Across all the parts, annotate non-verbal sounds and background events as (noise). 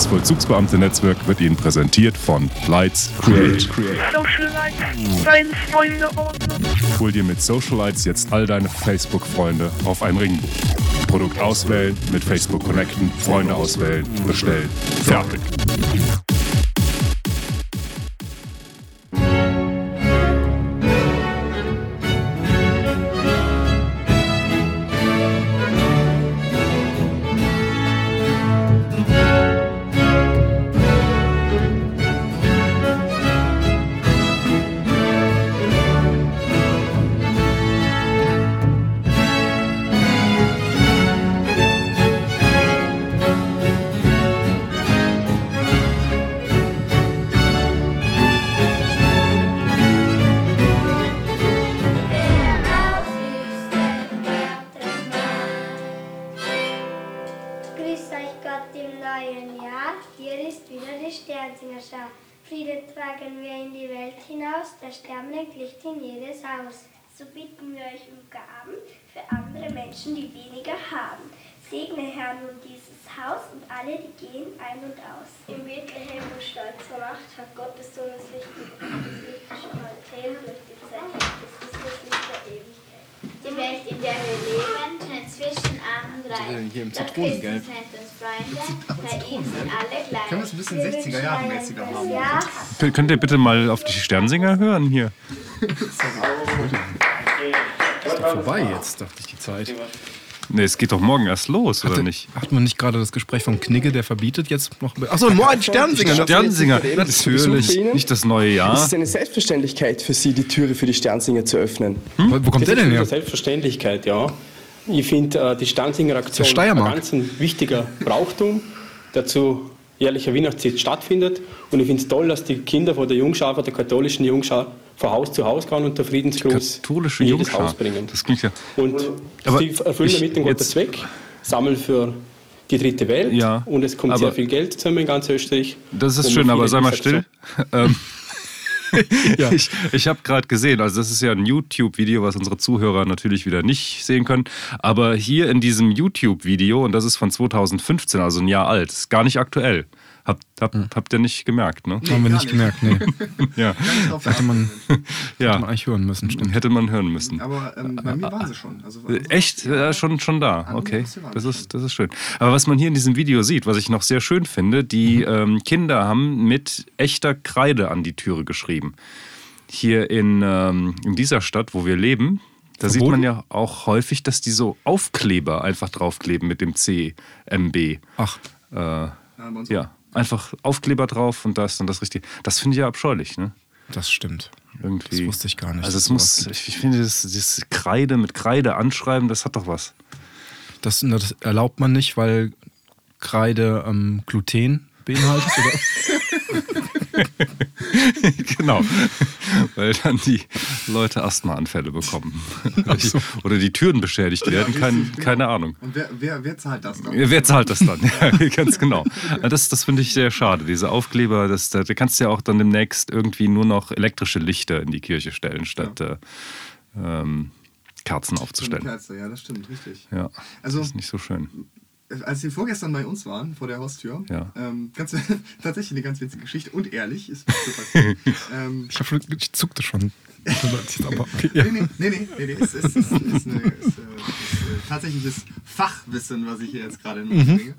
Das Vollzugsbeamte-Netzwerk wird Ihnen präsentiert von Lights Create. Hol dir mit Socialites jetzt all deine Facebook-Freunde auf ein Ringbuch. Produkt auswählen, mit Facebook connecten, Freunde auswählen, bestellen. Fertig. 80er Jahren mäßiger haben. Ja. Könnt ihr bitte mal auf die Sternsinger hören hier? Das ist doch vorbei jetzt, dachte ich, die Zeit. Nee, es geht doch morgen erst los, Hatte, oder nicht? Hat man nicht gerade das Gespräch vom Knigge, der verbietet jetzt noch. Achso, morgen Sternsinger. Sternsinger, natürlich. Nicht das neue Jahr. Ist Es eine Selbstverständlichkeit für Sie, die Türe für die Sternsinger zu öffnen. Hm? Wo kommt der denn her? Selbstverständlichkeit, ja. Ich finde äh, die Sternsinger Aktion ein ganz wichtiger Brauchtum. Dazu jährlicher Weihnachtszeit stattfindet. Und ich finde es toll, dass die Kinder von der Jungschar, von der katholischen Jungschar, von Haus zu Haus gehen und der Friedensgruß Katholische in jedes Jungschar. Haus bringen. Das klingt ja. Und Aber sie erfüllen damit den guten Zweck, sammeln für die dritte Welt Ja, und es kommt sehr viel Geld zusammen in ganz Österreich. Das ist schön, aber sei mal still. Ähm, Ich, ich habe gerade gesehen, also das ist ja ein YouTube-Video, was unsere Zuhörer natürlich wieder nicht sehen können. Aber hier in diesem YouTube-Video, und das ist von 2015, also ein Jahr alt, ist gar nicht aktuell. Habt, habt, habt ihr nicht gemerkt, ne? Haben wir nicht gemerkt, nee. (laughs) Ja. Hätte man, hätte ja. man eigentlich hören müssen, stimmt. Hätte man hören müssen. Aber ähm, bei mir waren sie schon. Also, Äh, Echt? Ja, schon, schon da. Okay. das ist, das ist schön. Aber was man hier in diesem Video sieht, was ich noch sehr schön finde, die ähm, Kinder haben mit echter Kreide an die Türe geschrieben. Hier in, ähm, in dieser Stadt, wo wir leben, da sieht man ja auch häufig, dass die so Aufkleber einfach draufkleben mit dem CMB. Ach, Äh, bei uns ja, einfach Aufkleber drauf und das und das richtig. Das finde ich ja abscheulich, ne? das stimmt. Irgendwie. Das wusste ich gar nicht, Also es muss, gibt. ich finde, das, das Kreide mit Kreide anschreiben, das hat doch was. Das, das erlaubt man nicht, weil Kreide ähm, Gluten beinhaltet, oder? (laughs) (laughs) genau. Weil dann die Leute Asthmaanfälle bekommen. Oder die Türen beschädigt werden. Kein, keine Ahnung. Und wer, wer, wer zahlt das dann? Wer zahlt das dann? (laughs) Ja, ganz genau. Das, das finde ich sehr schade. Diese Aufkleber, das, da kannst du ja auch dann demnächst irgendwie nur noch elektrische Lichter in die Kirche stellen, statt äh, ähm, Kerzen So aufzustellen. Kerze, ja, das stimmt, richtig. Ja, Also, das ist nicht so schön. Als sie vorgestern bei uns waren, vor der Haustür, Ja. ähm, ganz, (laughs) tatsächlich eine ganz witzige Geschichte und ehrlich, ist (laughs) ähm, Ich, hab, schon- ich zuckte schon. (laughs) Aber okay, ja. Nee, nee, nee, nee, nee, nee. Ist, ist, ist, ist, eine, ist äh, tatsächliches Fachwissen, was ich hier jetzt gerade in den Mund bringe.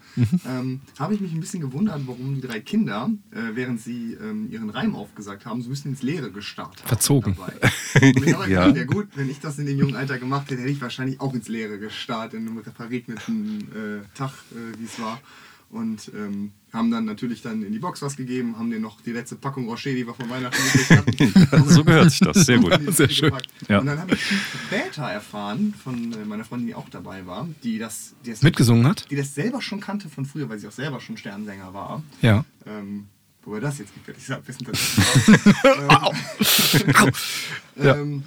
Ähm, habe ich mich ein bisschen gewundert, warum die drei Kinder, äh, während sie ähm, ihren Reim aufgesagt haben, so ein bisschen ins Leere gestarrt haben. Verzogen. Dabei. (laughs) Ja. ja gut, wenn ich das in dem jungen Alter gemacht hätte, hätte ich wahrscheinlich auch ins Leere gestarrt, in einem verregneten äh, Tag, äh, wie es war. Und ähm, haben dann natürlich dann in die Box was gegeben, haben denen noch die letzte Packung Rocher, die wir von Weihnachten gekriegt hatten. (laughs) so gehört sich das. Sehr gut. (laughs) Sehr schön. Ja. Und dann habe ich später erfahren von äh, meiner Freundin, die auch dabei war, die das, die das, Mitgesungen hat? die das selber schon kannte von früher, weil sie auch selber schon Sternsänger war. Ja. Ähm, wo das jetzt gefällig gesagt wissen tatsächlich. (laughs) Ja. ähm,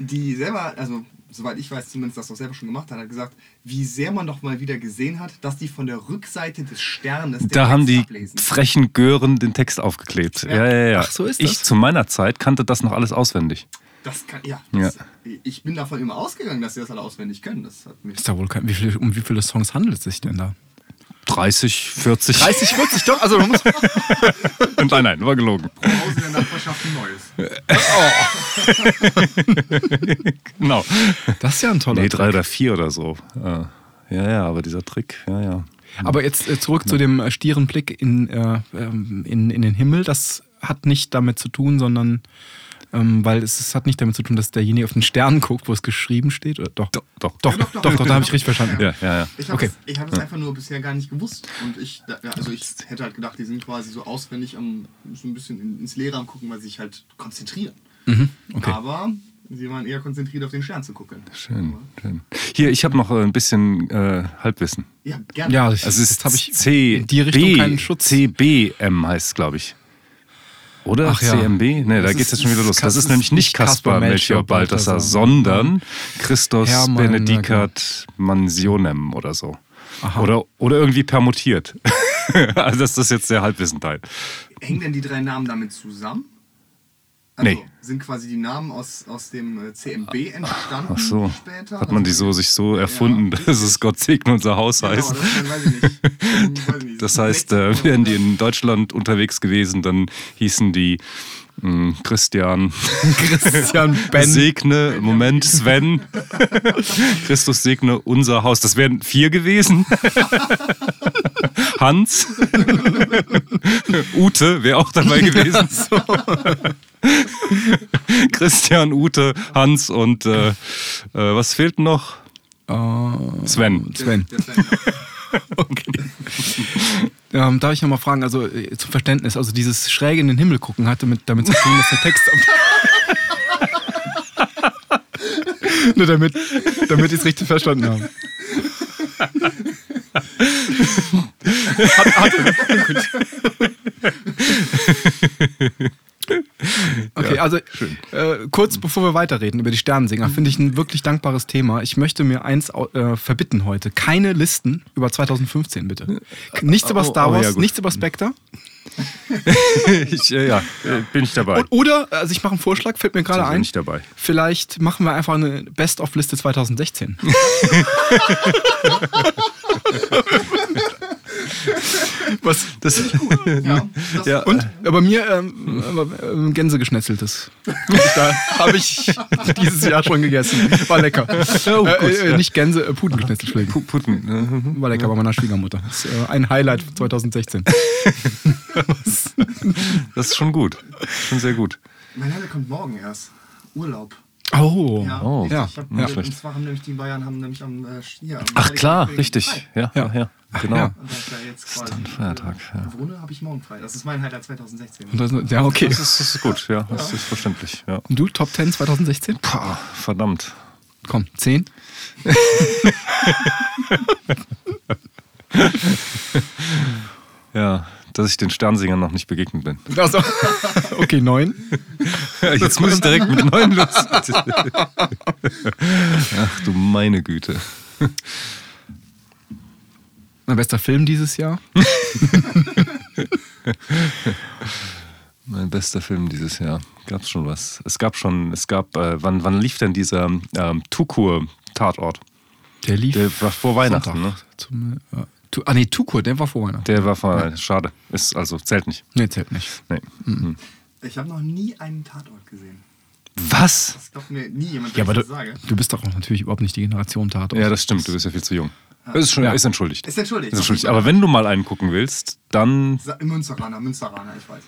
die selber, also soweit ich weiß, zumindest das auch selber schon gemacht hat, hat gesagt, wie sehr man doch mal wieder gesehen hat, dass die von der Rückseite des Sternes den Da haben Text die ablesen. frechen Gören den Text aufgeklebt. Ja, ja, ja. Ach, so ist ich das? zu meiner Zeit kannte das noch alles auswendig. Das kann, ja, das, Ich bin davon immer ausgegangen, dass sie das alle auswendig können. Das hat mich Ist da wohl kein, wie viel, um wie viele Songs handelt es sich denn da? 30, 40. 30, 40, doch. Also man muss, (laughs) nein, nein, war gelogen. Haus in der Nachbarschaft ein neues. (laughs) Genau. das ist ja ein toller Nee, drei Trick. oder vier oder so. Ja, ja, aber dieser Trick, ja, ja. Aber jetzt äh, zurück zu dem äh, stieren Blick in, äh, ähm, in, in den Himmel. Das hat nicht damit zu tun, sondern ähm, weil es, es hat nicht damit zu tun, dass derjenige auf den Stern guckt, wo es geschrieben steht. Oder? Doch, Doch, doch. doch, doch, doch, doch, da habe ich richtig verstanden. Ja, ja, ja. Ich habe Okay. es ich einfach nur bisher gar nicht gewusst. Und ich, ja, also ich hätte halt gedacht, die sind quasi so auswendig am, so ein bisschen in- ins Leere am gucken, weil sie sich halt konzentrieren. Mhm, okay. Aber sie waren eher konzentriert auf den Stern zu gucken. Schön, schön. Hier, ich habe noch äh, ein bisschen äh, Halbwissen. Ja, gerne. Ja, Also jetzt habe ich C in die Richtung keinen Schutz. CBM heißt es, glaube ich. Oder Ach ja. CMB? Nee, da Das geht es ist- jetzt schon wieder los. Das ist nämlich nicht Caspar Melchior Balthasar, sondern Christos Hermann, Benedicat Mansionem oder so. Aha. Oder, oder irgendwie permutiert. (laughs) also das ist jetzt der Halbwissenteil. Hängen denn die drei Namen damit zusammen? Also, Nee. Sind quasi die Namen aus, aus dem äh, CMB entstanden Ach so. später? Hat man die so sich so erfunden, dass es Gott segne unser Haus Genau, heißt? (laughs) das weiß ich nicht. Das heißt, äh, wären die in Deutschland unterwegs gewesen, dann hießen die Christian (laughs) Christian Ben. segne, Moment, Sven, (laughs) Christus segne unser Haus. Das wären vier gewesen. (laughs) Hans, Ute wäre auch dabei gewesen. Christian, Ute, Hans und äh, äh, was fehlt noch? Sven. Sven. Der Sven, ja. Okay. Ähm, darf ich nochmal fragen, also äh, zum Verständnis, also dieses schräg in den Himmel gucken hatte mit, damit zu tun, dass der Text. (laughs) Nur damit, damit ich es richtig verstanden habe. hat, hatte. (laughs) (laughs) Okay, also äh, kurz bevor wir weiterreden über die Sternensinger, finde ich ein wirklich dankbares Thema. Ich möchte mir eins äh, verbitten heute. Keine Listen über 2015, bitte. Nichts über Oh, Star oh, Wars, ja, gut. nichts über Spectre. (laughs) Ich, äh, ja, äh, bin ich dabei. Und, oder, also ich mache einen Vorschlag, fällt mir gerade ein. nicht dabei. Vielleicht machen wir einfach eine Best-of-Liste 2016. (laughs) Was? Das, (laughs) Ja, das, ja, Und äh, bei mir ähm, äh, ähm, Gänsegeschnetzeltes. da habe ich (laughs) dieses Jahr schon gegessen. War lecker. Oh, äh, gut, äh, ja. Nicht Gänse, äh, Putengeschnetzel, Entschuldigung. Pu- Putin. äh, War lecker bei meiner Schwiegermutter. Das ist äh, ein Highlight 2016. (laughs) Das ist schon gut. Schon sehr gut. mein Heiler kommt morgen erst. Urlaub. Oh, Ja, Oh, ich, ja, ich hab, ja. Und zwar haben nämlich die Bayern haben nämlich am äh, hier, am Ach klar, Wegen richtig. frei. Ja, ja, ja. Genau. ja. Und da ich ja jetzt quasi dann Feiertag, ja. wohne, habe ich morgen frei. Das ist mein Highlight 2016. Und das- Ja, okay. Das ist, das ist gut, ja. Das ist verständlich. Ja. Und du, Top 10 2016? Pah, verdammt. Komm, 10. (laughs) Ja, dass ich den Sternsingern noch nicht begegnet bin. Also, (laughs) okay, 9. Jetzt muss ich direkt mit neun los. Ach du meine Güte. Mein bester Film dieses Jahr. (laughs) Mein bester Film dieses Jahr. Gab es schon was? Es gab schon, es gab, äh, wann, wann lief denn dieser ähm, Tukur-Tatort? Der lief. Der war vor Weihnachten, Sonntag ne? Zum, äh, Tu- ah, nee, Tukur, der war vor Weihnachten. Der war vor, schade. Ist also, zählt nicht. Nee, zählt nicht. Nee. Mhm. Ich habe noch nie einen Tatort gesehen. Was? Das glaubt mir nie jemand, Ja, aber ich du, du bist doch auch natürlich überhaupt nicht die Generation Tatort. Ja, das stimmt. Du bist ja viel zu jung. Ist, schon, Ja. ist entschuldigt. Ist entschuldigt. Ist entschuldigt. Aber wenn du mal einen gucken willst, dann. Münsteraner, Münsteraner, ich weiß.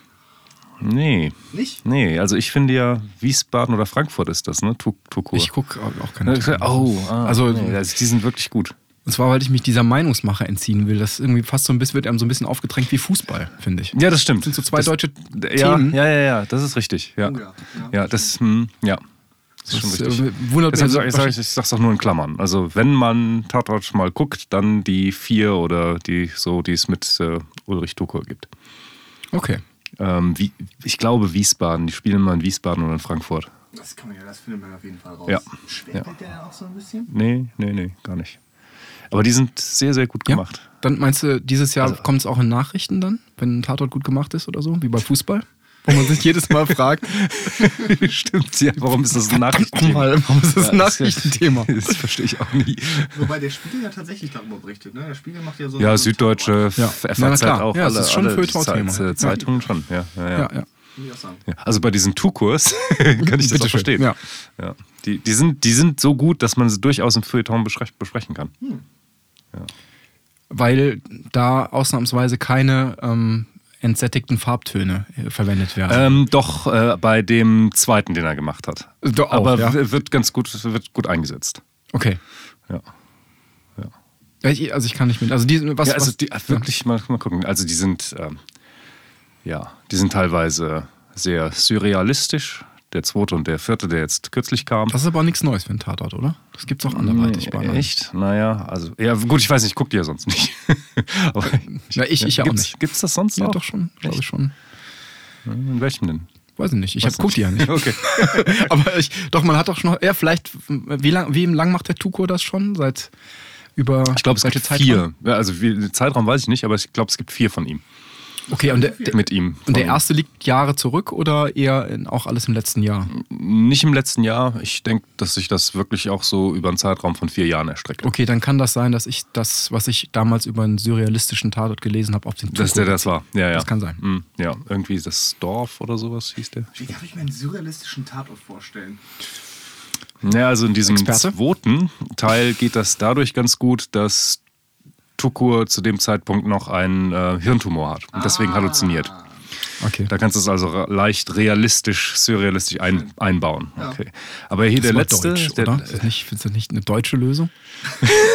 Nee. Nicht? Nee, also ich finde ja, Wiesbaden oder Frankfurt ist das, ne? Tu- Tukur. Ich gucke auch keine Ja, Oh, ah, Also- nee, also die sind wirklich gut. Und zwar, weil ich mich dieser Meinungsmache entziehen will. Das irgendwie fast so ein bisschen, wird einem so ein bisschen aufgedrängt wie Fußball, finde ich. Ja, das stimmt. Das sind so zwei das, deutsche ja, Themen. Ja, ja, ja, das ist richtig. Ja, Oh ja, ja. ja das, hm, ja. Das ist schon Das, richtig. äh, wundert Deshalb mich ich, sag, ich, ich sag's auch nur in Klammern. Also wenn man Tatort mal guckt, dann die vier oder die so, die es mit äh, Ulrich Tukur gibt. Okay. Ähm, wie, ich glaube Wiesbaden. Die spielen immer in Wiesbaden oder in Frankfurt. Das kann man ja, das findet man auf jeden Fall raus. Ja. Schwer Ja. der auch so ein bisschen? Nee, nee, nee, gar nicht. Aber die sind sehr, sehr gut Ja. gemacht. Dann meinst du, dieses Jahr Also- kommt es auch in Nachrichten dann, wenn ein Tatort gut gemacht ist oder so, wie bei Fußball? wo man sich jedes Mal fragt, (laughs) Stimmt, ja. Warum ist das ein Nachrichtenthema? mal, warum ist das ein Ja, ja- Nachrichtenthema? (laughs) Das verstehe ich auch nie. Wobei der Spiegel ja tatsächlich darüber berichtet. Ne? Der Spiegel macht ja so. Ja, so Süddeutsche, Ja. FAZ Ja, na klar. auch. Ja, alle, ist schon äh, Zeitungen schon. Ja, ja, ja. Ja, ja. Ja, Also bei diesen Tu-Kurs (laughs) kann ich das Bitteschön, auch verstehen. ja. Ja. Die, die, sind, die sind so gut, dass man sie durchaus im Feuilleton besprech- besprechen kann. Weil da ausnahmsweise keine ähm, entsättigten Farbtöne äh, verwendet werden. Ähm, doch äh, bei dem zweiten, den er gemacht hat. Doch auch, Aber ja. wird ganz gut, wird gut eingesetzt. okay. Ja. Ja, ich, also ich kann nicht mit. Also die, was, ja, also was, die, wirklich mal, mal gucken. Also die sind, ähm, ja, die sind teilweise sehr surrealistisch. Der zweite und der vierte, der jetzt kürzlich kam. das ist aber auch nichts Neues für einen Tatort, oder? Das gibt's auch anderweitig bei anderen. Echt? Naja, also, ja, gut, ich weiß nicht, ich guck die ja sonst nicht. (laughs) Aber Ja, ich, ich ja auch gibt's, nicht. Gibt's das sonst Ja, noch? doch schon, glaube ich schon. In welchem denn? Weiß ich nicht. Ich hab, guck die ja nicht. (laughs) Okay. (laughs) aber ich, doch, man hat doch schon, ja, vielleicht, wie lang, wie lang macht der Tuko das schon? Seit über. Ich glaube, es gibt Zeitraum? vier. Ja, also wie, den Zeitraum weiß ich nicht, aber ich glaube, es gibt vier von ihm. Okay, und der, Mit ihm. und der erste liegt Jahre zurück oder eher in, auch alles im letzten Jahr? Nicht im letzten Jahr. Ich denke, dass sich das wirklich auch so über einen Zeitraum von vier Jahren erstreckt. Okay, dann kann das sein, dass ich das, was ich damals über einen surrealistischen Tatort gelesen habe, auf den Dass der das war. Ja, ja. Das kann sein. Mm, Ja, irgendwie das Dorf oder sowas hieß der. Wie darf ich mir einen surrealistischen Tatort vorstellen? Ja, also in diesem Experte? zweiten Teil geht das dadurch ganz gut, dass Tukur zu dem Zeitpunkt noch einen äh, Hirntumor hat und deswegen halluziniert. Okay. Da kannst du es also leicht realistisch, surrealistisch ein, einbauen. Okay. Aber hier Das der letzte, Deutsch, der, oder? Ist das, nicht, ist das nicht eine deutsche Lösung? (laughs)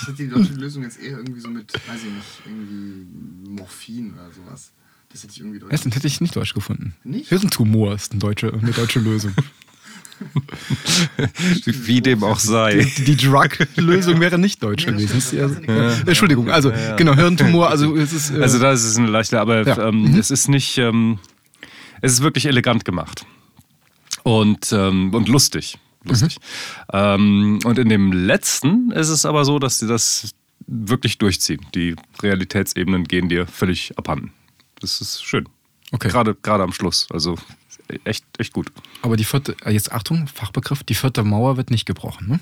Ich hätte die deutsche Lösung jetzt eher irgendwie so mit, weiß ich nicht, irgendwie Morphin oder sowas. Das hätte ich irgendwie deutsch. Das hätte ich nicht deutsch gefunden. Nicht? Hirntumor ist eine deutsche, eine deutsche Lösung. (laughs) wie dem auch sei. Die, die Drug-Lösung wäre nicht deutsch gewesen. ja-. Entschuldigung, also genau, Hirntumor, also es ist. Äh, Also da ist es eine leichte, aber Ja. ähm, es ist nicht, ähm, es ist wirklich elegant gemacht und, ähm, und lustig. lustig. Ähm, und in dem letzten ist es aber so, dass sie das wirklich durchziehen. Die Realitätsebenen gehen dir völlig abhanden. Das ist schön. Okay. Gerade, gerade am Schluss. Also echt, echt gut. aber die vierte, äh, jetzt Achtung, Fachbegriff, die vierte Mauer wird nicht gebrochen, ne?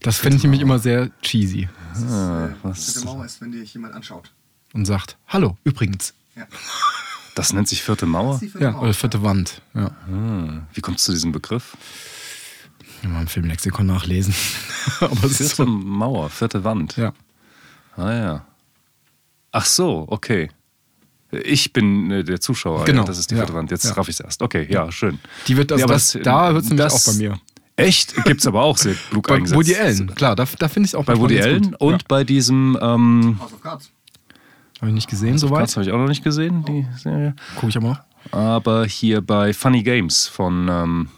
Das finde ich nämlich immer sehr cheesy Das ist, äh, was- Vierte Mauer ist, wenn dir jemand anschaut. und sagt, hallo, übrigens. Ja. Das nennt sich vierte Mauer. Die vierte Ja, Mauer. oder vierte Wand. Ja. Ah, Wie kommst du zu diesem Begriff? Mal im Filmlexikon nachlesen. (laughs) aber es ist Vierte so. Mauer, vierte Wand. Ja. Ah ja. Ach so, okay. Ich bin äh, der Zuschauer. Genau, Ja, das ist die ja, vierte Wand. Jetzt ja. raff ich es erst. Okay, ja, schön. Die wird, also Ja, aber das, da wird es nämlich das- auch bei mir. Echt? Gibt's aber auch sehr klug Bei eingesetzt. Woody Allen, klar, da, da finde ich es auch Bei Woody Allen und bei diesem, ähm, House of Cards. Habe ich nicht gesehen, soweit. das habe ich auch noch nicht gesehen, die Serie. Gucke ich aber. Aber hier bei Funny Games von, ähm,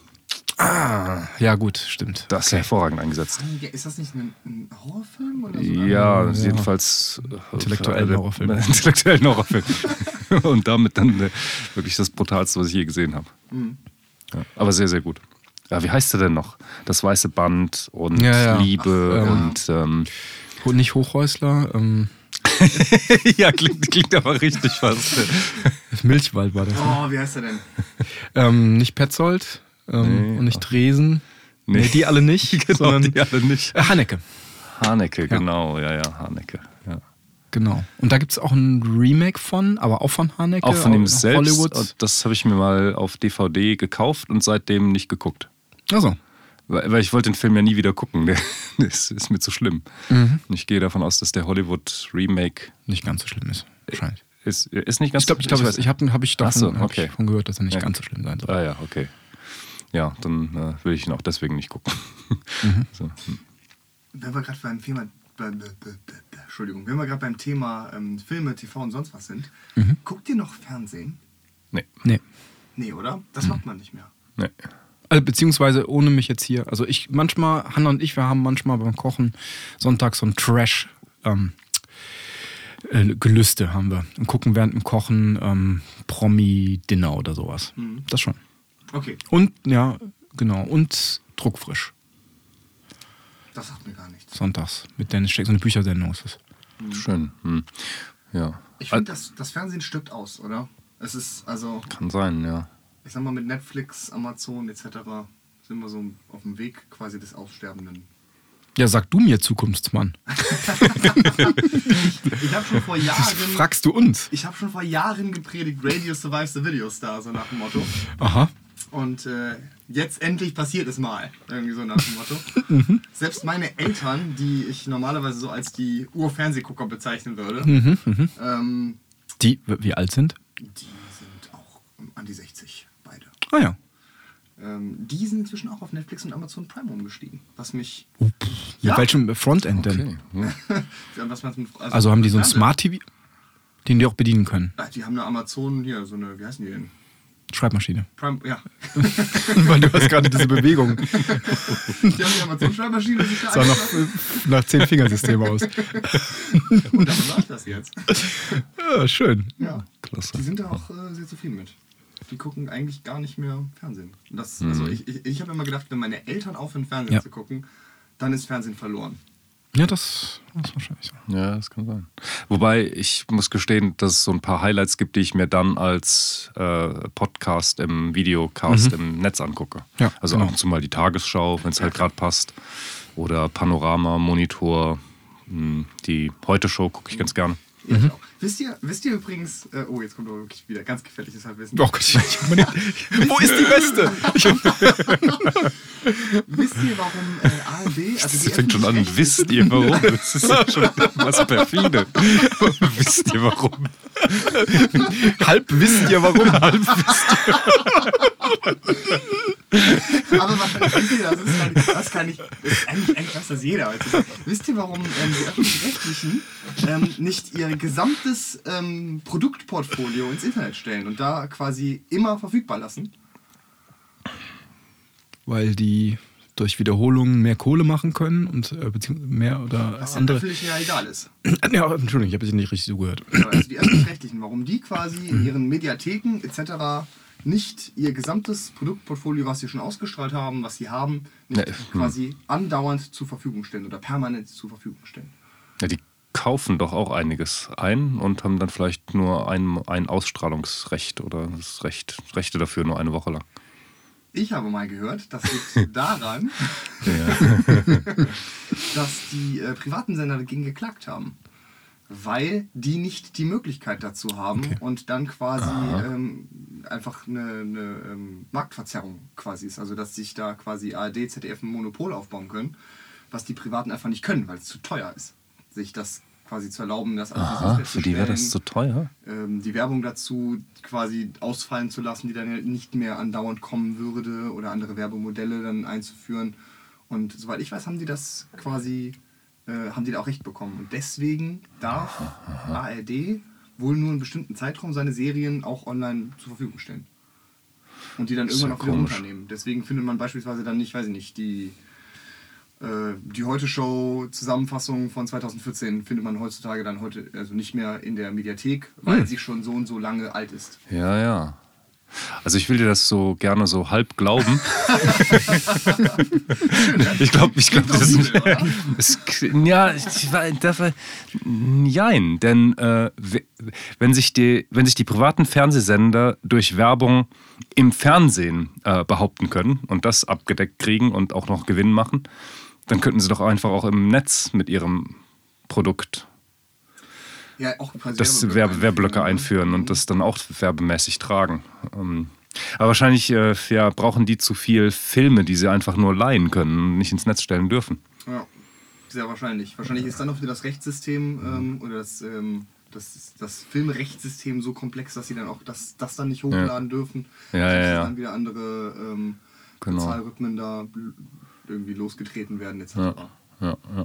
Ja, gut, stimmt. das ist hervorragend eingesetzt. Ist das nicht ein, ein Horrorfilm oder so? Ja, Ja. jedenfalls. äh, Intellektuellen äh, Horrorfilm. (laughs) Intellektuellen Horrorfilm. (laughs) Und damit dann äh, wirklich das Brutalste, was ich je gesehen habe. Mhm. Ja, aber sehr, sehr gut. Ja, wie heißt der denn noch? Das weiße Band und Ja, ja. Liebe Ach, ja. und. Ähm, Nicht Hochhäusler, ähm, (laughs) ja, klingt, klingt aber richtig fast. Milchwald war das. Ne? Oh, wie heißt er denn? Ähm, nicht Petzold ähm, Nee, und nicht Dresen. Nee. Nee. die alle nicht, (laughs) genau, sondern die alle nicht. äh, Hanecke. Hanecke, genau, ja, ja, Hanecke. Ja. Genau. Und da gibt es auch ein Remake von, aber auch von Hanecke. Auch von ihm aus selbst. Hollywood. Und Das habe ich mir mal auf DVD gekauft und seitdem nicht geguckt. Also, Weil, weil ich wollte den Film ja nie wieder gucken. (laughs) Der, der ist, mir zu schlimm. Mhm. Und ich gehe davon aus, dass der Hollywood-Remake nicht ganz so schlimm ist. Wahrscheinlich. ist, ist nicht ganz Ich glaube, ich, glaub, weiß- ich habe hab ich davon, so, hab okay. ich davon gehört, dass er nicht Ja. ganz so schlimm sein soll. Ah ja, okay. Ja, dann äh, will ich ihn auch deswegen nicht gucken. (laughs) Mhm. So. Wenn wir gerade beim Thema. be- be- be- be- Entschuldigung, wenn wir gerade beim Thema ähm, Filme, TV und sonst was sind, Mhm. guckt ihr noch Fernsehen? Nee, Nee. Nee, oder? Mhm. Das macht man nicht mehr. nee. Also, beziehungsweise ohne mich jetzt hier. Also ich manchmal, Hanna und ich, wir haben manchmal beim Kochen Sonntag so ein Trash. Ähm, äh, Gelüste haben wir und gucken während dem Kochen ähm, Promi-Dinner oder sowas. Das schon. Okay, Und, ja, genau. Und druckfrisch. das sagt mir gar nichts. Sonntags mit Dennis Steck. So eine Büchersendung ist das. Schön. Hm. Ja. Ich finde, das, das Fernsehen stirbt aus, oder? Es ist also, Kann sein, ja. ich sag mal, mit Netflix, Amazon etc. sind wir so auf dem Weg quasi des Aussterbenden. Ja, sag du mir, Zukunftsmann. (laughs) Ich habe schon vor Das Jahren. fragst du uns. Ich habe schon vor Jahren gepredigt, Radio survives the video star, so nach dem Motto. Aha. Und äh, jetzt endlich passiert es mal. Irgendwie so nach dem Motto. (laughs) Selbst meine Eltern, die ich normalerweise so als die Urfernsehgucker bezeichnen würde, ähm, Die, wie alt sind? die sind auch an die 60, beide. Ah ja. Ähm, die sind inzwischen auch auf Netflix und Amazon Prime umgestiegen. Was mich. Mit Ja. welchem Frontend denn? Okay. Ja. (laughs) Was man, Also haben die so ein Smart TV, den die auch bedienen können? Ah, Die haben eine Amazon, hier, so eine, wie heißen die denn? Schreibmaschine. Prime, ja. (laughs) Weil du hast gerade diese Bewegung. (laughs) Die haben die Amazon-Schreibmaschine sich da sah nach, angeschlossen. nach zehn Fingersystem aus. (laughs) Und dann läuft das jetzt. Ja, schön. Ja. Klasse. Die sind da auch äh, sehr zufrieden mit. Die gucken eigentlich gar nicht mehr Fernsehen. Das, also ich, ich, ich habe immer gedacht, wenn meine Eltern aufhören, Fernsehen Ja. zu gucken, dann ist Fernsehen verloren. Ja, das, ist wahrscheinlich so. Ja, das kann sein. Wobei ich muss gestehen, dass es so ein paar Highlights gibt, die ich mir dann als äh, Podcast im Videocast im Netz angucke. Ja, also genau. ab und zu mal die Tagesschau, wenn es halt gerade passt. Oder Panorama, Monitor, mh, die Heute-Show gucke ich ganz gerne. Auch. Wisst ihr, wisst ihr übrigens, äh, oh, jetzt kommt aber wirklich wieder ganz gefährliches Halbwissen. Oh Gott, (laughs) wo ist die hab, (laughs) Wisst ihr, warum äh, ARD, (laughs) also Das fängt schon an. Wisst ihr warum? Das ist ja schon was perfide. Wisst ihr warum? halb wisst ihr warum? Halb Aber was, wisst ihr, das, ist das kann ich, das ist eigentlich, eigentlich weiß das jeder heutzutage. Wisst ihr, warum ähm, die Öffentlich-Rechtlichen ähm, nicht ihr gesamtes ähm, Produktportfolio ins Internet stellen und da quasi immer verfügbar lassen? Weil die durch Wiederholungen mehr Kohle machen können und äh, beziehungsweise mehr oder Was andere. öffentlich ja egal ist. (clears throat) Ja, Entschuldigung, ich habe jetzt nicht richtig zugehört. Also die Öffentlich-Rechtlichen, warum die quasi in ihren Mediatheken etc. nicht ihr gesamtes Produktportfolio, was sie schon ausgestrahlt haben, was sie haben, nicht Nee, hm. quasi andauernd zur Verfügung stellen oder permanent zur Verfügung stellen. Ja, die kaufen doch auch einiges ein und haben dann vielleicht nur ein, ein Ausstrahlungsrecht oder das Recht, Rechte dafür nur eine Woche lang. Ich habe mal gehört, das liegt (laughs) daran, (laughs) dass die äh, privaten Sender dagegen geklagt haben. Weil die nicht die Möglichkeit dazu haben Okay. und dann quasi ähm, einfach eine, eine ähm, Marktverzerrung quasi ist. Also dass sich da quasi ARD, ZDF ein Monopol aufbauen können, was die Privaten einfach nicht können, weil es zu teuer ist, sich das quasi zu erlauben, das Aha, für die wäre das zu teuer. ähm, die Werbung dazu quasi ausfallen zu lassen, die dann nicht mehr andauernd kommen würde oder andere Werbemodelle dann einzuführen. Und soweit ich weiß, haben die das quasi, äh, haben die da auch recht bekommen. Und deswegen darf ARD wohl nur einen bestimmten Zeitraum seine Serien auch online zur Verfügung stellen. Und die dann irgendwann ja auch wieder komisch. runternehmen. Deswegen findet man beispielsweise dann nicht, weiß ich nicht, die äh, die Heute-Show-Zusammenfassung von 2014 findet man heutzutage dann heute also nicht mehr in der Mediathek, weil Hm. sie schon so und so lange alt ist. Ja, ja. Also ich will dir das so gerne so halb glauben. (laughs) ich glaube, ich glaube, das ist es, ja, ich war, dafür, nein, denn äh, we- wenn sich die, wenn sich die privaten Fernsehsender durch Werbung im Fernsehen äh, behaupten können und das abgedeckt kriegen und auch noch Gewinn machen, dann könnten sie doch einfach auch im Netz mit ihrem Produkt Ja, auch quasi das Werbeblöcke Werbe Werbeblöcke einführen, einführen und das dann auch werbemäßig tragen. Ähm, aber wahrscheinlich äh, ja, brauchen die zu viel Filme, die sie einfach nur leihen können und nicht ins Netz stellen dürfen. Ja, sehr wahrscheinlich. Wahrscheinlich ist dann auch wieder das Rechtssystem ähm, oder das, ähm, das, das Filmrechtssystem so komplex, dass sie dann auch das, das dann nicht hochladen dürfen. Ja, Dass ja, ja. dann wieder andere ähm, Genau. Zahlrhythmen da irgendwie losgetreten werden etc. Ja, ja, ja.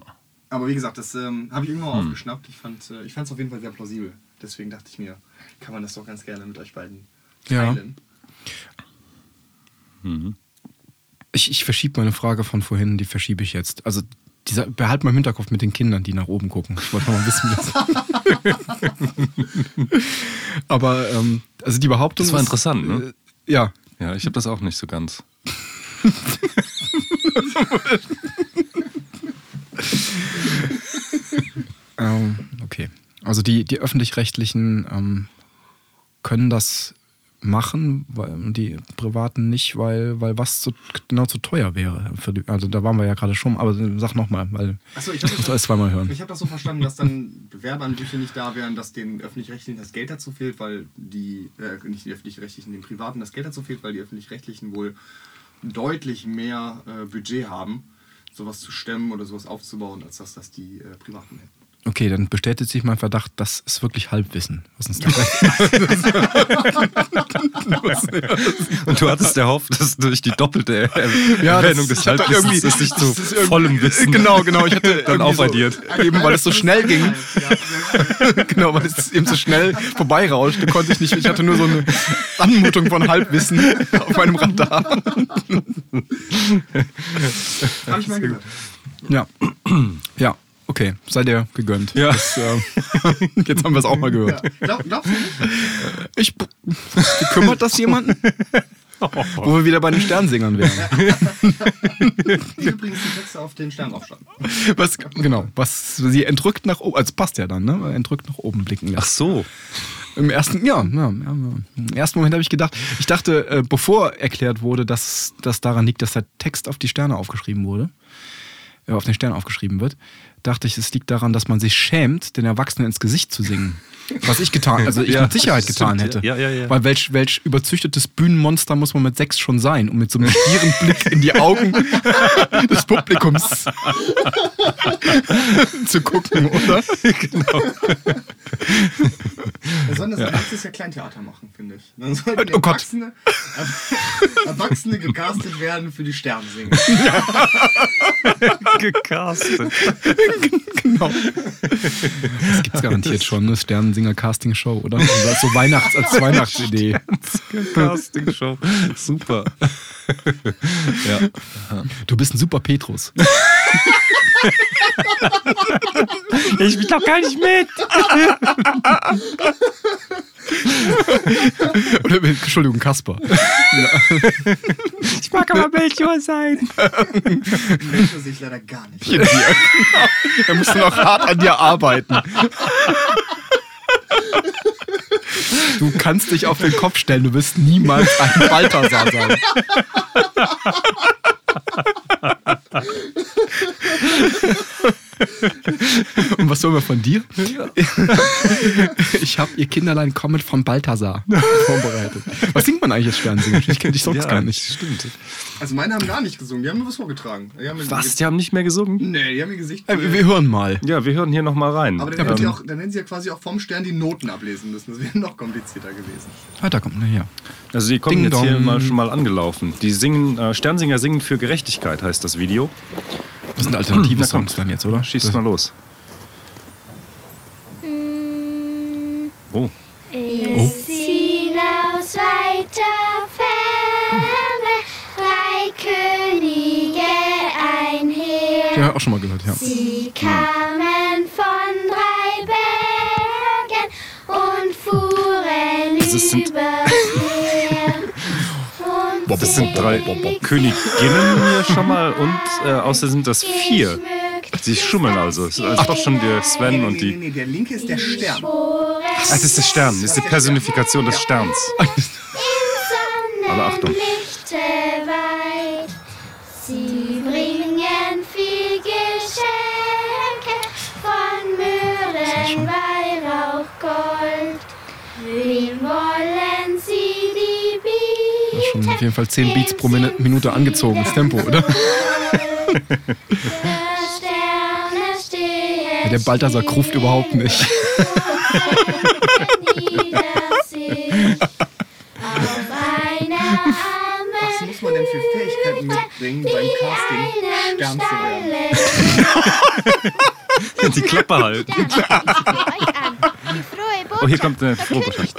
Aber wie gesagt, das ähm, habe ich irgendwann Hm. mal aufgeschnappt. Ich fand es ich fand's auf jeden Fall sehr plausibel. Deswegen dachte ich mir, kann man das doch ganz gerne mit euch beiden Ja. teilen. Ich, ich verschiebe meine Frage von vorhin, die verschiebe ich jetzt. Also dieser, behalt mal im Hinterkopf mit den Kindern, die nach oben gucken. Ich wollte noch mal wissen, was. (laughs) Aber ähm, also die Behauptung. Das war ist, interessant, ne? Äh, ja. Ja, ich habe das auch nicht so ganz. (laughs) (laughs) Ähm, okay. Also die, die öffentlich-rechtlichen ähm, können das machen, weil die Privaten nicht, weil, weil was zu, genau zu teuer wäre. Die, also da waren wir ja gerade schon, aber sag nochmal, weil Achso, ich muss alles zweimal hören. Ich habe das so verstanden, dass dann Bewerberanbücher nicht da wären, dass den öffentlich-rechtlichen das Geld dazu fehlt, weil die, äh, nicht die öffentlich-rechtlichen, den Privaten das Geld dazu fehlt, weil die öffentlich-rechtlichen wohl deutlich mehr äh, Budget haben, sowas zu stemmen oder sowas aufzubauen, als dass das die äh, Privaten hätten. Okay, dann bestätigt sich mein Verdacht, das ist wirklich Halbwissen. Was gleich (laughs) Und du hattest erhofft, dass durch die doppelte Ja, Erwähnung des Halbwissens es sich zu das ist vollem Wissen Genau, genau. Ich hatte dann aufaddiert. So, eben weil es so schnell ging. (laughs) genau, weil es eben so schnell vorbeirauschte, konnte ich nicht. Ich hatte nur so eine Anmutung von Halbwissen auf meinem Radar. Habe ich mal gehört. Ja. Ja, okay. Seid ihr gegönnt. Ja. Das, äh, (laughs) jetzt haben wir es auch mal gehört. Du nicht? Ich. Kümmert das jemanden? Wo wir wieder bei den Sternsingern wären. (laughs) Die übrigens die Texte auf den Sternaufstand. Was, genau, was sie entrückt nach oben, also passt ja dann, ne? Entrückt nach oben blicken Ach lässt. so. Im ersten, ja, ja, ja, ja. im ersten Moment habe ich gedacht, ich dachte, äh, bevor erklärt wurde, dass das daran liegt, dass der Text auf die Sterne aufgeschrieben wurde, äh, auf den Stern aufgeschrieben wird, dachte ich, es liegt daran, dass man sich schämt, den Erwachsenen ins Gesicht zu singen. Was ich getan, also ich Ja, mit Sicherheit stimmt, getan hätte. ja, ja, ja. Weil welch, welch überzüchtetes Bühnenmonster muss man mit sechs schon sein, um mit so einem stieren (laughs) Blick in die Augen (laughs) des Publikums zu gucken, oder? Wir sollen das nächstes Jahr Kleintheater machen, finde ich. Dann sollten Oh Gott. Erwachsene, Erwachsene gecastet werden für die Sternsinger. (laughs) Gecastet. Genau. Das gibt's garantiert schon, eine Sternensinger-Casting-Show, oder? Das ist so Weihnachts als (laughs) Weihnachtsidee. Castingshow. Super. (laughs) ja. Du bist ein super Petrus. Ich bin doch gar nicht mit. (laughs) Oder, Entschuldigung, Kasper. Ich mag aber Melchior sein. Melchior sehe ich leider gar nicht. Genau. Da musst du noch hart an dir arbeiten. Du kannst dich auf den Kopf stellen, du wirst niemals ein Balthasar sein. Und was sollen wir von dir? Ich habe ihr Kinderlein kommen von Balthasar vorbereitet. Was singt man eigentlich als Sternsinger? Ich kenne dich sonst gar nicht. Stimmt. Also meine haben gar nicht gesungen, die haben nur was vorgetragen. Die haben Was? Die haben nicht mehr gesungen? Nee, die haben ihr Gesicht. Äh, Wir hören mal. Ja, wir hören hier nochmal rein. aber dann, hätten sie Ähm, auch, dann hätten sie ja quasi auch vom Stern die Noten ablesen müssen. Das wäre (laughs) noch komplizierter gewesen. Ah, da kommt, na ja. also die kommen Ding jetzt hier dong. mal schon mal angelaufen. Die singen, äh, Sternsinger singen für Gerechtigkeit heißt das Video. Das sind alternative Na komm. Songs dann jetzt, oder? Schießt mal los. Oh. Es ziehen aus weiter Ferne auch schon mal gehört, ja. Sie kamen von drei Bergen und fuhren Das ist- sind- übers Meer. Und Das sind drei Königinnen hier schon mal und äh, außerdem sind das vier. Sie schummeln also. Es ist doch schon der Sven und nee, die. nee, der linke ist der Stern. Ach, das ist der Stern. Das ist die Personifikation des Sterns. (laughs) Aber Achtung. Schon auf jeden Fall 10 Beats pro Minu- Minute angezogen, das Tempo, oder? Ja, der Balthasar gruft überhaupt nicht. Was muss man denn für Fähigkeiten mitbringen beim Casting, Stern zu werden? Die Klappe halten. (laughs) Oh, hier kommt eine frohe Botschaft.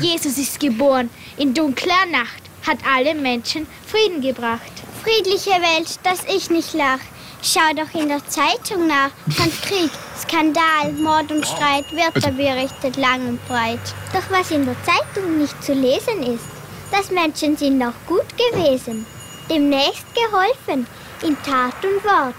Jesus ist geboren. In dunkler Nacht hat alle Menschen Frieden gebracht. Friedliche Welt, dass ich nicht lach. Schau doch in der Zeitung nach. Von Krieg, Skandal, Mord und Streit wird da berichtet lang und breit. Doch was in der Zeitung nicht zu lesen ist, dass Menschen sind noch gut gewesen. Demnächst geholfen, in Tat und Wort.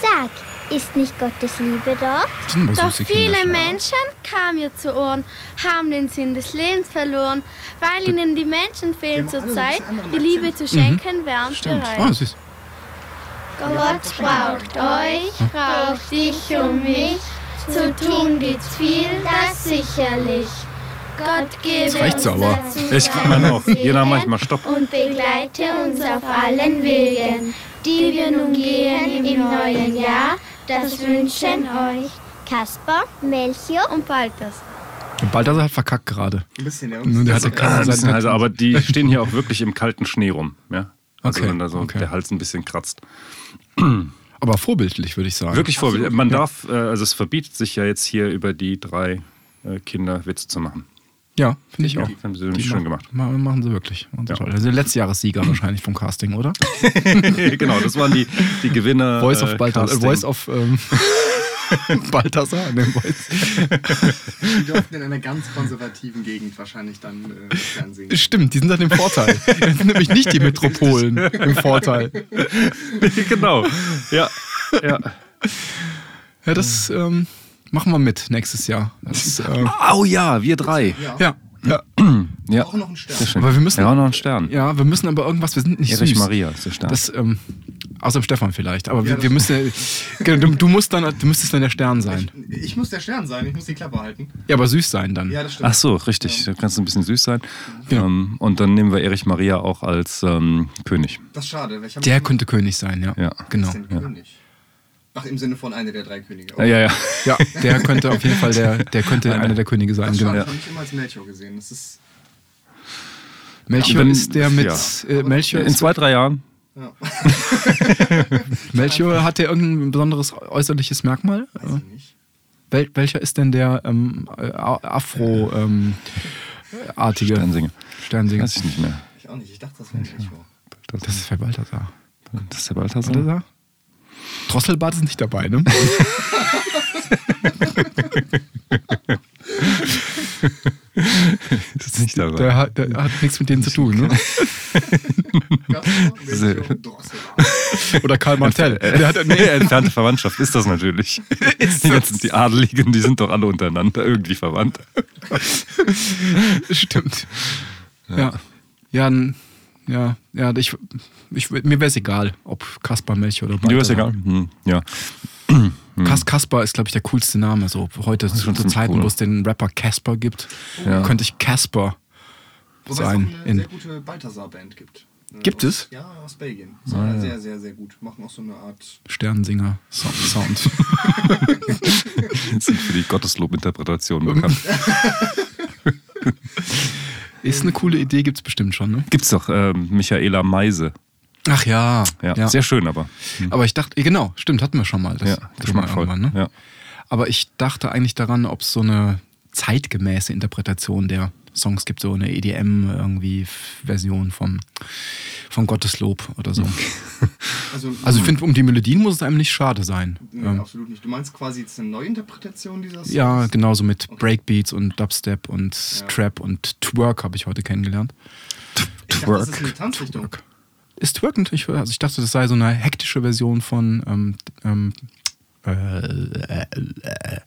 Sag, Ist nicht Gottes Liebe dort? Das Doch viele. Menschen kamen mir zu Ohren, haben den Sinn des Lebens verloren, weil ihnen die Menschen fehlen zur Zeit, die Liebe zu schenken, wären Stimmt. bereit. Ah. Gott braucht euch, braucht dich und mich. Zu tun gibt's viel, das sicherlich. Gott gebe reicht so, uns aber. dazu Ich meine auch. Jeder manchmal Stopp. Und begleite uns auf allen Wegen, die wir nun gehen im neuen Jahr. Das wünschen euch Kaspar, Melchior Und Balthas. Balthasar hat verkackt gerade. Ein bisschen, ja. Nur der hatte keine bisschen Seite. heiser, aber die (laughs) stehen hier auch wirklich im kalten Schnee rum. Ja? Also Okay, wenn da so okay. der Hals ein bisschen kratzt. Aber vorbildlich, würde ich sagen. Wirklich vorbildlich. Man darf, äh, also es verbietet sich ja jetzt hier über die drei äh, Kinder Witze zu machen. Ja, finde ich auch. Die haben sie nämlich schön gemacht. Ma- Machen sie wirklich. Sie Ja. toll. Also Letztjahressieger (clears throat) wahrscheinlich vom Casting, oder? (laughs) genau, das waren die, die Gewinner. Voice äh, of Balthasar. Casting. Voice of ähm, (laughs) Balthasar. Ne, Voice. Die durften in einer ganz konservativen Gegend wahrscheinlich dann äh, Fernsehen. Stimmt, die sind dann im Vorteil. (laughs) Das sind nämlich nicht die Metropolen im Vorteil. genau. Ja. ja. Ja, das ähm, machen wir mit nächstes Jahr. Das, (laughs) äh, Oh ja, wir drei. Ja. ja, ja. (clears throat) Ja. Auch noch ein Stern. Aber wir müssen- Ja, auch noch einen Stern. Ja, wir müssen aber irgendwas, wir sind nicht Erich süß. Maria ist der Stern. Das, ähm, außer dem Stefan vielleicht. Aber wir, das wir müssen, genau, du, du musst dann, du müsstest dann der Stern sein. Ich, ich muss der Stern sein, ich muss die Klappe halten. Ja, aber süß sein dann. Ja, das stimmt. Ach so, richtig. Kannst du ein bisschen süß sein. Genau. Ähm, und dann nehmen wir Erich Maria auch als ähm, König. Das ist schade. weil ich hab Der könnte König sein, ja. Ja. Genau. Was ist denn König? Ach, im Sinne von einer der drei Könige. Ja, ja, ja. Ja, der könnte auf jeden Fall der, der könnte einer der Könige sein. Das Genau. ich habe mich immer als Melchior gesehen. Das ist. Melchior Wenn- ist der mit ja. äh, Melchior, In zwei, drei Jahren. Ja, (laughs) (laughs) Melchior hat der irgendein besonderes äußerliches Merkmal? weiß ich nicht. Wel, welcher ist denn der ähm, äh, Afro ähm, Sternsinger. Sternsinger? Weiß ich nicht mehr. Ich auch nicht. Ich dachte, das wäre Melchior. Das ist der Balthasar. Das ist der Balthasar. Balthasar? Drosselbart ist nicht dabei, ne? (laughs) Das ist nicht dabei. Der hat, der hat nichts mit denen zu tun, ne? Oder Karl Martell. Der hat, Nee, entfernte Verwandtschaft ist das natürlich. (laughs) die, ganzen, die Adeligen, die sind doch alle untereinander irgendwie verwandt. (laughs) stimmt. Ja. Ja, ja, ja, ich, ich, mir wäre es egal, ob Kaspar, Melchior oder Dir ist Balthasar. egal. Hm, ja. Kas Kaspar ist, glaube ich, der coolste Name. So heute zu, schon zu Zeiten, cool. wo es den Rapper Casper gibt, Ja. könnte ich Casper Wobei es sein. auch eine In, sehr gute Balthasar-Band gibt. Äh, Gibt aus, es? Ja, aus Belgien. So, Sehr, sehr, sehr gut. Machen auch so eine Art. Sternsinger Sound. Sound. (laughs) Sind für die Gotteslob-Interpretation bekannt. ist eine coole Idee, gibt es bestimmt schon, ne? Gibt's doch ähm, Michaela Meise. Ach ja. Ja, sehr schön, aber. Aber ich dachte, genau, stimmt, hatten wir schon mal. Das Ja, geschmackvoll. ne? Ja. Aber ich dachte eigentlich daran, ob es so eine zeitgemäße Interpretation der Songs gibt, so eine EDM irgendwie Version vom, von Gotteslob oder so. (laughs) Also, Also ich finde, um die Melodien muss es einem nicht schade sein. Nee, Ähm, absolut nicht. Du meinst quasi jetzt eine Neuinterpretation dieser Songs? ja, genauso mit Breakbeats und Dubstep und Ja. Trap und Twerk habe ich heute kennengelernt. Ich dachte, das ist eine Tanzrichtung. Ist Twerk natürlich, also ich dachte, das sei so eine hektische Version von ähm, ähm, äh, äh, äh,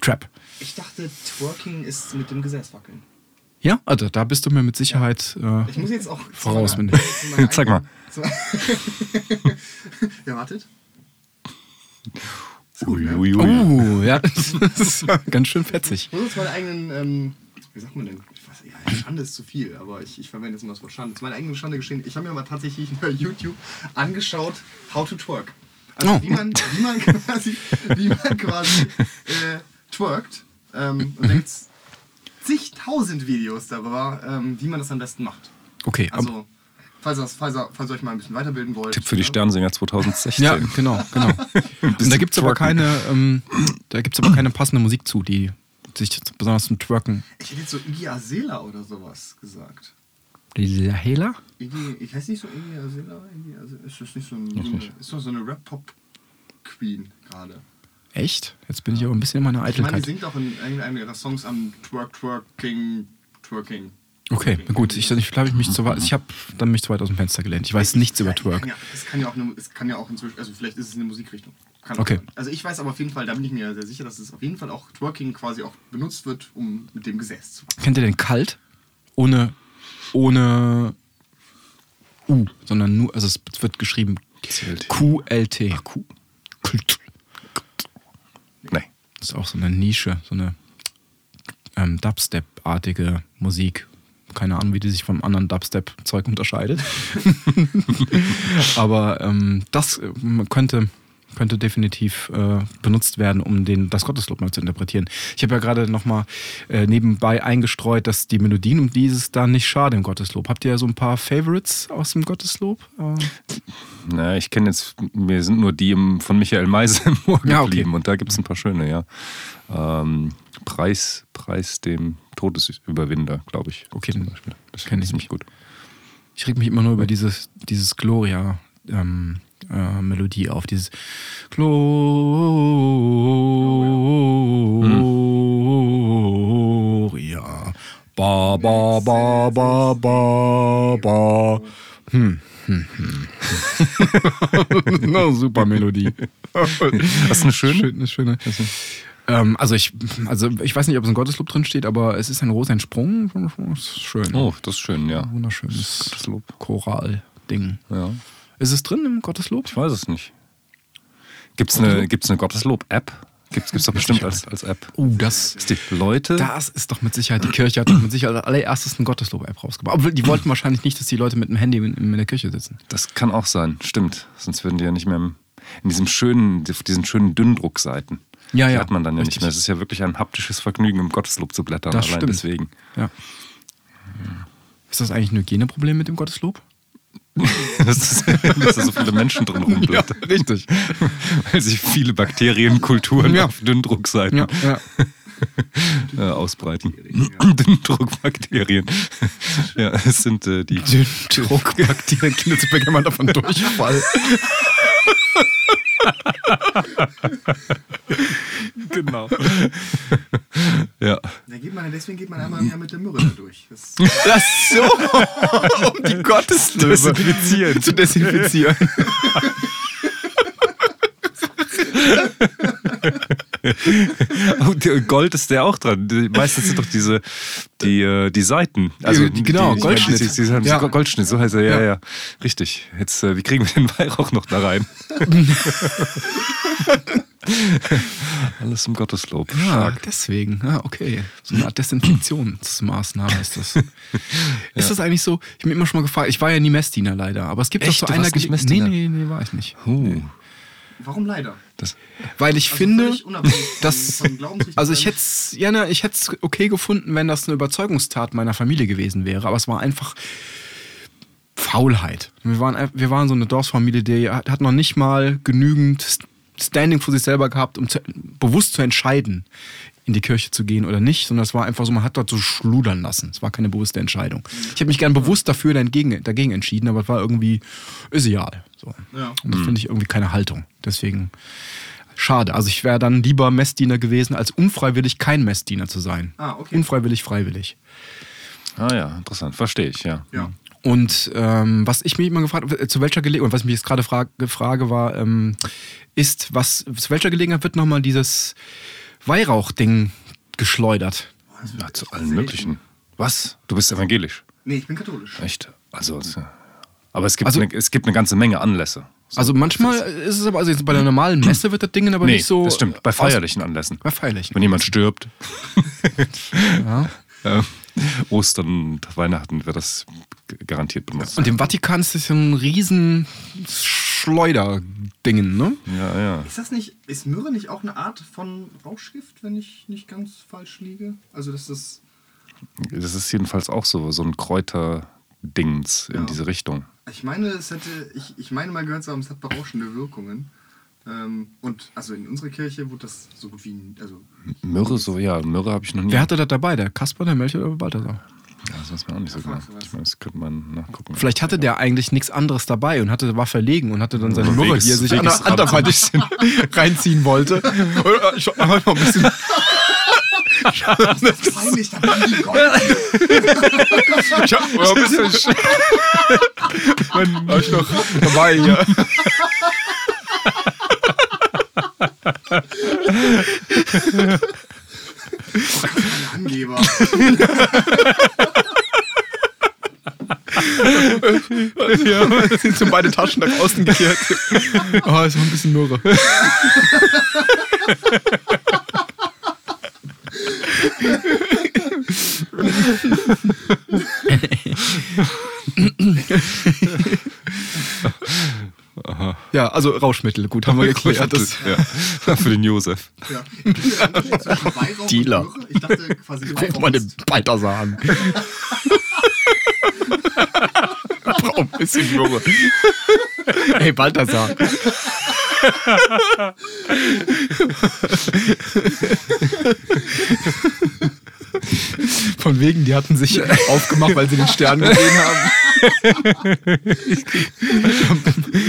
Trap. Ich dachte, Twerking ist mit dem Gesäß wackeln. Ja, also da bist du mir mit Sicherheit äh, Ich muss jetzt auch. voraus. Mit. (laughs) Zeig mal. (laughs) ja, wartet. Ne? Ui, ui, ui. Uh, ja, das ist (laughs) ganz schön fetzig. Ich muss jetzt meine eigenen, ähm, wie sagt man denn? Ja, Schande ist zu viel, aber ich, ich verwende jetzt immer das Wort Schande. Zu meiner eigenen Schande geschehen. Ich habe mir mal tatsächlich (laughs) bei YouTube angeschaut, how to twerk. Also Oh. wie, man, wie man (laughs) quasi, wie man quasi äh, twerkt. Ähm, und da gibt es zigtausend Videos darüber, ähm, wie man das am besten macht. Okay, Also, falls, das, falls, ihr- falls ihr euch mal ein bisschen weiterbilden wollt. Tipp für die ne? Sternsinger 2016. ja, genau, genau. (laughs) Und da gibt es aber keine, ähm, da gibt's aber keine passende Musik zu, die sich besonders zum Twerken. Ich hätte jetzt so Iggy Azela oder sowas gesagt. Iggy, ich heiße nicht so Iggy Azalea. Ist das nicht so, ein, so eine, ist doch so eine Rap-Pop-Queen gerade? Echt? Jetzt bin ich aber ein bisschen in meiner Ich meine, die Eitelkeit. singt auch in irgendeinem ihrer Songs am Twerk, Twerking, Twerking. Okay, na gut. Ich, ich glaube, ich mich zu weit, ich habe dann mich zu weit aus dem Fenster gelehnt. Ich weiß nichts über Twerk. Ja, es, kann ja auch eine, es kann ja auch inzwischen, also vielleicht ist es eine Musikrichtung. Kann Okay. sein. Also ich weiß aber auf jeden Fall, da bin ich mir sehr sicher, dass es auf jeden Fall auch Twerking quasi auch benutzt wird, um mit dem Gesäß zu machen. Kennt ihr den Kalt? Ohne, ohne U, sondern nur, also es wird geschrieben QLT. Q. Nee. Das ist auch so eine Nische, so eine ähm, Dubstep-artige Musik. Keine Ahnung, wie die sich vom anderen Dubstep-Zeug unterscheidet. (laughs) Aber ähm, das äh, könnte, könnte definitiv äh, benutzt werden, um den, das Gotteslob mal zu interpretieren. Ich habe ja gerade nochmal äh, nebenbei eingestreut, dass die Melodien, um die ist es da nicht schade im Gotteslob. Habt ihr so ein paar Favorites aus dem Gotteslob? Äh, Na, ich kenne jetzt, mir sind nur die im, von Michael Meise im Ohr Ja, okay. geblieben und da gibt es ein paar schöne, ja. Ähm, Preis, Preis dem Todesüberwinder, glaube ich. Okay, zum Beispiel. Das kenn finde ich ich ziemlich gut. Ich reg mich immer nur über dieses, dieses Gloria ähm, äh, Melodie auf, dieses Gloria. Ba, ba, ba, ba, ba, ba. Hm, hm, hm. (laughs) Na, super Melodie. Hast du eine schöne? Schön, eine schöne. Ähm, also ich, also ich weiß nicht, ob es ein Gotteslob drin steht, aber es ist ein Sprung. Das ist schön. Oh, das ist schön, ja. Wunderschönes Gotteslob. Choral-Ding. Ja. Ist es drin im Gotteslob? Ich weiß es nicht. Gibt es eine, gibt's eine Gotteslob-App? Gibt es doch bestimmt als, als App. Uh, das, Dass die Leute. das ist doch mit Sicherheit, die Kirche hat doch mit Sicherheit als allererstes eine Gotteslob-App rausgebracht. Obwohl, die wollten wahrscheinlich nicht, dass die Leute mit dem Handy in, in der Kirche sitzen. Das kann auch sein, stimmt. Sonst würden die ja nicht mehr im, in diesem schönen, diesen schönen Dünndruckseiten. Ja, Die ja, hat man dann ja richtig. nicht mehr. Es ist ja wirklich ein haptisches Vergnügen, im Gotteslob zu blättern. Das allein stimmt. deswegen. Ja. Ist das eigentlich ein Hygieneproblem mit dem Gotteslob? (laughs) Dass da so viele Menschen drin rumblättern. richtig. Weil sich viele Bakterienkulturen Ja. auf Dünndruckseiten Ja, ja. (laughs) äh, ausbreiten. (clears throat) Dünndruckbakterien. ja, es sind äh, die. Druckbakterien, Knitzelbeck, wenn man davon (laughs) Durchfall. Genau. ja. Da geht man, deswegen geht man einmal mehr mit der Myrrhe da durch. Das, (laughs) Ach so, um die Gotteslöwe Desinfizieren. zu desinfizieren. (laughs) (laughs) Oh, der Gold ist der auch dran. Meistens sind doch diese die, äh, die Seiten. Also Die- genau, die, Goldschnitt. Die, die, die, die, Ja. Goldschnitt, so heißt er, ja, Ja. ja. Richtig. Jetzt, äh, wie kriegen wir den Weihrauch noch da rein? (laughs) Alles im Gotteslob. Ja, Stark. deswegen. Ah, okay. So eine Art Desinfektionsmaßnahme ist das. (laughs) Ist das eigentlich so? Ich habe mich immer schon mal gefragt, ich war ja nie Messdiener leider, aber es gibt Echt? doch so einer? Nee, nee, nee, war ich nicht. Huh. warum leider? Das, Weil ich Also finde, dass. Also ich hätte es ja, ne, ich okay gefunden, wenn das eine Überzeugungstat meiner Familie gewesen wäre, aber es war einfach Faulheit. Wir waren, wir waren so eine Dorfsfamilie, die hat, noch nicht mal genügend Standing für sich selber gehabt, um zu, bewusst zu entscheiden, in die Kirche zu gehen oder nicht, sondern es war einfach so, man hat dort so schludern lassen. Es war keine bewusste Entscheidung. Ich habe mich gern bewusst dafür dagegen, dagegen entschieden, aber es war irgendwie, ist egal. So. Ja. Und das finde ich irgendwie keine Haltung. Deswegen schade. Also ich wäre dann lieber Messdiener gewesen, als unfreiwillig kein Messdiener zu sein. Ah, okay. Unfreiwillig, freiwillig. ah ja, interessant. Verstehe ich, ja. Ja. Und ähm, was ich mich immer gefragt habe, zu welcher Gelegenheit, und was ich mich jetzt gerade frage, frage war, ähm, ist, was, zu welcher Gelegenheit wird nochmal dieses Weihrauchding geschleudert? ja zu allen möglichen. Was? Du bist evangelisch? Nee, ich bin katholisch. Echt? Also, es- aber es gibt, Also- eine, es gibt eine ganze Menge Anlässe. So. Also manchmal ist es aber, also bei der normalen (clears throat) Messe wird das Ding aber nee, nicht so. das stimmt. Bei feierlichen Anlässen. Bei feierlichen. Wenn jemand stirbt. (laughs) Ja. Äh, Ostern und Weihnachten wird das garantiert benutzt. Und im Vatikan ist das ja ein riesen Schleuderdingen, ne? ja, ja. Ist das nicht, ist Myrrhe nicht auch eine Art von Rauschgift, wenn ich nicht ganz falsch liege? Also das ist, Das ist jedenfalls auch so, so ein Kräuterdings in Ja. diese Richtung. ich meine, es hätte, ich, ich meine mal gehört zu haben, es hat berauschende Wirkungen. Ähm, und also in unserer Kirche wurde das so gut wie, also Myrrhe, so, ja, Myrrhe habe ich noch nie. Wer hatte das dabei? Der Kasper, der Melchior oder Balthasar? Ja, das weiß man auch nicht so genau. Ich meine, das könnte man nachgucken. Vielleicht hatte der eigentlich nichts anderes dabei und hatte, war verlegen und hatte dann seine Weges- die er sich ander- anderweitig (laughs) reinziehen wollte. (laughs) Oder Ich mach mal ein bisschen. peinlich, da die Gold. Ich hab, ja, ein bisschen (laughs) Hab ich noch dabei hier. Angeber. ja, sind so beide Taschen nach außen gekehrt. Oh, ist noch ein bisschen Mürre. (laughs) Ja, also Rauschmittel, gut, haben wir (laughs) geklärt. Das, ja. (laughs) Für den Josef. Ja. (laughs) Dealer. Ich dachte quasi Guck mal den Balthasar an. Brauch ein bisschen Mürre. Hey, Balthasar. (laughs) Von wegen, die hatten sich (laughs) aufgemacht, weil sie den Stern gesehen haben.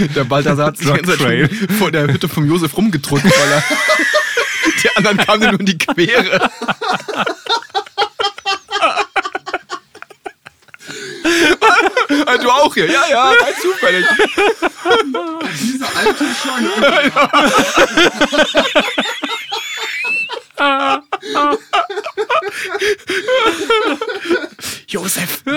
(laughs) Der Balthasar hat sich die ganze Zeit Trail. schon vor der Hütte vom Josef rumgedrückt, weil er die anderen kamen nur in die Quere. Ah, Du auch hier? Ja, ja, rein zufällig. Diese alte Scheune. Josef. (laughs)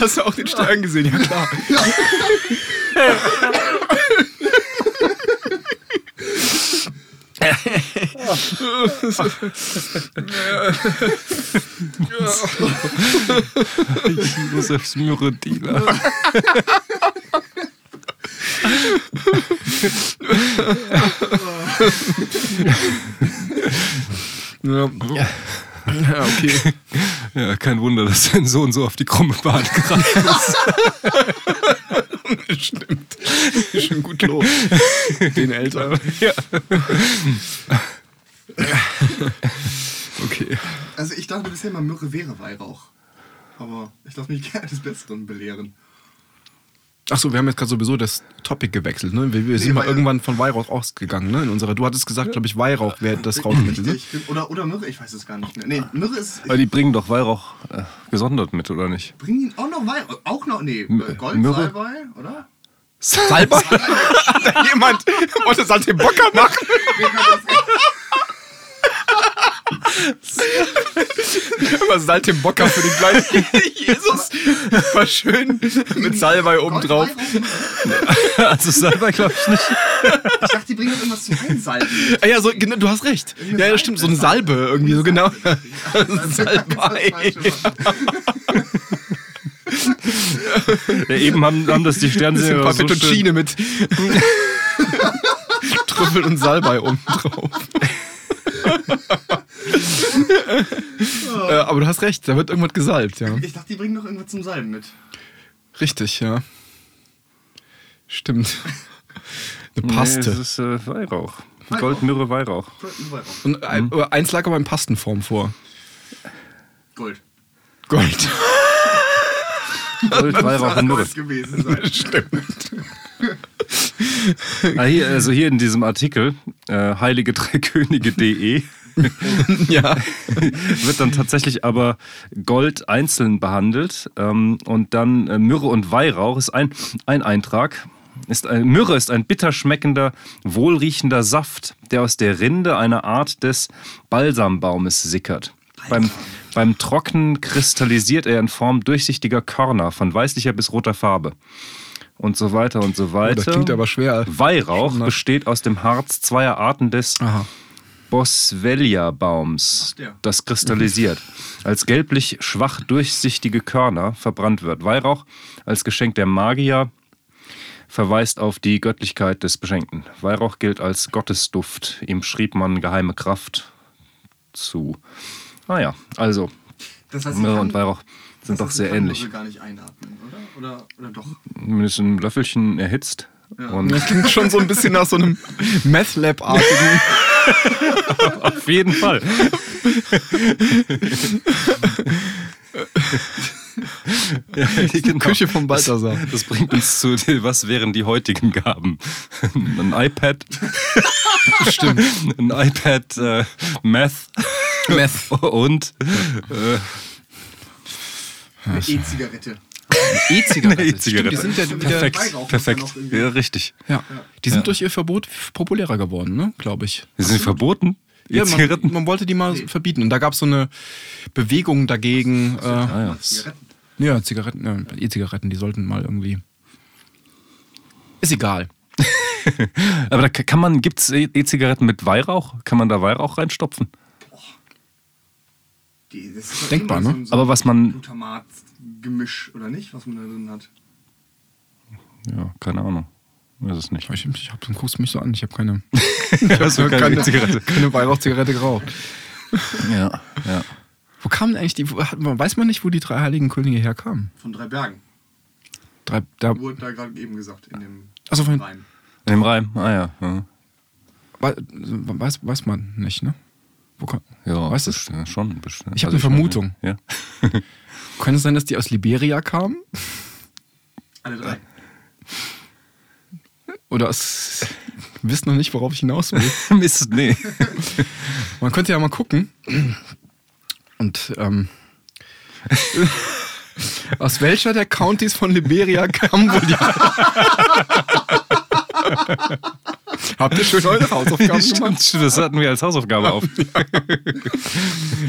Hast du auch den Stern gesehen? Ja, klar. (laughs) Josefs Myrrhe-Dealer. Ja. ja, (laughs) okay. Ja, kein Wunder, dass dein Sohn so auf die krumme Bahn geraten ist. (laughs) Stimmt. Ist schon gut los. Den Eltern. Ja. Okay. Also ich dachte bisher mal Myrrhe wäre Weihrauch. Aber ich lasse mich gerne des Besseren belehren. Achso, wir haben jetzt gerade sowieso das Topic gewechselt. Ne? Wir, wir sind Nee, mal irgendwann von Weihrauch ausgegangen. Ne? In unserer, du hattest gesagt, glaube ich, Weihrauch wäre das Rauchmittel. Ne? Oder, oder Myrrhe, ich weiß es gar nicht mehr. Nee, Myrrhe ist. Weil die bringen doch Weihrauch äh, gesondert mit, oder nicht? Bringen die auch noch Weihrauch? Auch noch? Nee, äh, Gold, Myrrhe? Salbei, oder? Salbei? Hat (laughs) da jemand wollte Saltimbocca machen? (laughs) Immer Saltimbocca für den kleinen (laughs) Jesus. War schön mit Salbei oben drauf. (laughs) Also Salbei glaube ich nicht. Ich dachte, die bringen doch irgendwas zum Einsalben. Ah ja, so, genau, du hast recht. Ja, ja, stimmt, so eine Salbe irgendwie, so genau. Salbei. Ja, eben haben, haben das die Bisschen Sternsinger paar so schön, Fettuccine mit Trüffel und Salbei oben drauf. (laughs) äh, aber du hast recht, da wird irgendwas gesalbt, ja. Ich dachte, die bringen noch irgendwas zum Salben mit. Richtig, ja. Stimmt. Eine Nee, Paste. das ist äh, Weihrauch. Weihrauch. Gold, Myrrhe, Weihrauch. Weihrauch. Und ein, aber eins lag aber in Pastenform vor. Gold. Gold. Gold, Weihrauch und Myrrhe. Gewesen sein. (laughs) Stimmt. Ah, hier, also hier in diesem Artikel, äh, heiligedreikönige.de, (laughs) Ja. wird dann tatsächlich aber Gold einzeln behandelt ähm, und dann äh, Myrrhe und Weihrauch ist ein, ein Eintrag. Ist ein, Myrrhe ist ein bitter schmeckender, wohlriechender Saft, der aus der Rinde einer Art des Balsambaumes sickert. Beim, beim Trocknen kristallisiert er in Form durchsichtiger Körner von weißlicher bis roter Farbe. Und so weiter und so weiter. Oh, das klingt aber schwer. Weihrauch besteht aus dem Harz zweier Arten des Aha. Boswellia-Baums, das kristallisiert, als gelblich schwach durchsichtige Körner verbrannt wird. Weihrauch als Geschenk der Magier verweist auf die Göttlichkeit des Beschenkten. Weihrauch gilt als Gottesduft. Ihm schrieb man geheime Kraft zu. Naja, also Das heißt, Myrrhe und Weihrauch sind das doch heißt, sehr ähnlich. Myrrhe gar nicht einatmen, oder? Oder, oder doch? Mindestens ein Löffelchen erhitzt. Ja. Und Das klingt schon so ein bisschen nach so einem Meth-Lab-artigen. (laughs) auf jeden Fall. Die Küche von Balthasar. Das bringt uns zu, was wären die heutigen Gaben? Ein iPad. Stimmt. Ein iPad, äh, Meth. Meth. Und äh, Eine E-Zigarette. E-Zigarette. Eine E-Zigarette. Stimmt, Die sind ja wieder, perfekt. Perfekt. ja richtig. ja, die sind Ja. durch ihr Verbot populärer geworden, ne? glaube ich. Die sind verboten. Ja, man, E-Zigaretten. man wollte die mal verbieten. Und da gab es so eine Bewegung dagegen. Äh, Ah, ja. Zigaretten. ja, Zigaretten, ja, E-Zigaretten, die sollten mal irgendwie. Ist egal. (laughs) Aber da kann man, gibt es E-Zigaretten mit Weihrauch? Kann man da Weihrauch reinstopfen? Die, das ist doch Denkbar, ne? So, Aber was man- Glutamat-Gemisch, oder nicht? Was man da drin hat. Ja, keine Ahnung. Weiß es nicht. Ich, ich hab, dann guckst du mich so an. Ich habe keine, (laughs) Hast du keine E-Zigarette? keine Weihrauchzigarette geraucht. Ja, ja. Wo kamen eigentlich die? Weiß man nicht, wo die drei heiligen Könige herkamen? Von drei Bergen. Drei, da, Wurde da gerade eben gesagt, in dem Also von- Reim. In dem Reim? Ah ja. Ja, wei- weiß, weiß man nicht, ne? Wo kann, ja weißt du? ja, schon. best- Ich hab also eine Vermutung. Ja. (laughs) Könnte es sein, dass die aus Liberia kamen? Alle drei. Oder aus. Wisst noch nicht, worauf ich hinaus will. (laughs) Mist, nee. (laughs) Man könnte ja mal gucken. Und ähm, (laughs) aus welcher der Countys von Liberia kamen wohl die. Habt ihr schön eure Hausaufgaben (laughs) Stimmt, gemacht? stimmt, das hatten wir als Hausaufgabe auf. (laughs)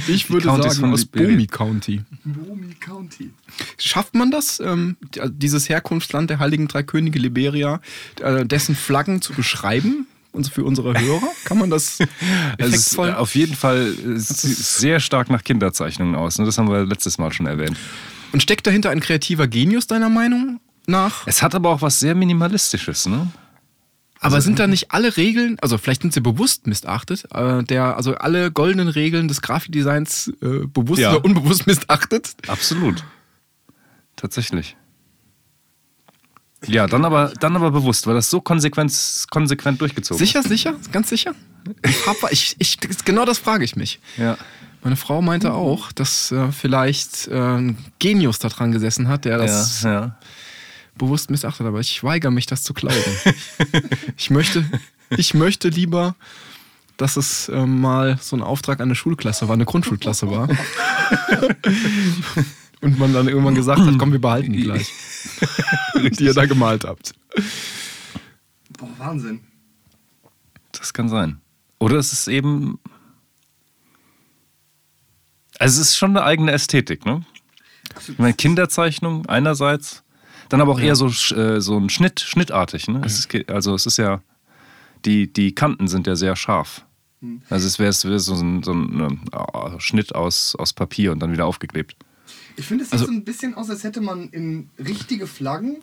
Ich würde sagen von aus Liberia. Bomi County. Bomi County. Schafft man das, ähm, die- dieses Herkunftsland der Heiligen Drei Könige Liberia, äh, dessen Flaggen zu beschreiben? Und für unsere Hörer? Kann man das (laughs) Also effektvoll? auf jeden Fall äh, sieht sehr stark nach Kinderzeichnungen aus. Ne? Das haben wir letztes Mal schon erwähnt. Und steckt dahinter ein kreativer Genius deiner Meinung nach? Es hat aber auch was sehr Minimalistisches. Ne? Aber sind da nicht alle Regeln, also vielleicht sind sie bewusst missachtet, äh, der, also alle goldenen Regeln des Grafikdesigns äh, bewusst Ja. oder unbewusst missachtet? Absolut. Tatsächlich. Ja, dann aber, dann aber bewusst, weil das so konsequent, konsequent durchgezogen Sicher, sicher? Ganz sicher? Ich, ich, genau das frage ich mich. ist. Ja. Meine Frau meinte auch, dass äh, vielleicht äh, ein Genius da dran gesessen hat, der das ja, ja. Bewusst missachtet, aber ich weigere mich, das zu glauben. (laughs) ich, möchte, ich möchte lieber, dass es äh, mal so ein Auftrag an eine Schulklasse war, eine Grundschulklasse war. (laughs) Und man dann irgendwann gesagt hat, komm, wir behalten die gleich. (laughs) die ihr da gemalt habt. Boah, Wahnsinn. Das kann sein. Oder es ist eben. Also es ist schon eine eigene Ästhetik, ne? Ich meine, Kinderzeichnung einerseits, dann aber auch eher so, äh, so ein Schnitt, schnittartig, ne? Es ist, ge- also es ist ja, die, die Kanten sind ja sehr scharf. Also es wäre wär so ein, so ein äh, Schnitt aus, aus Papier und dann wieder aufgeklebt. Ich finde, es sieht so ein bisschen aus, als hätte man in richtige Flaggen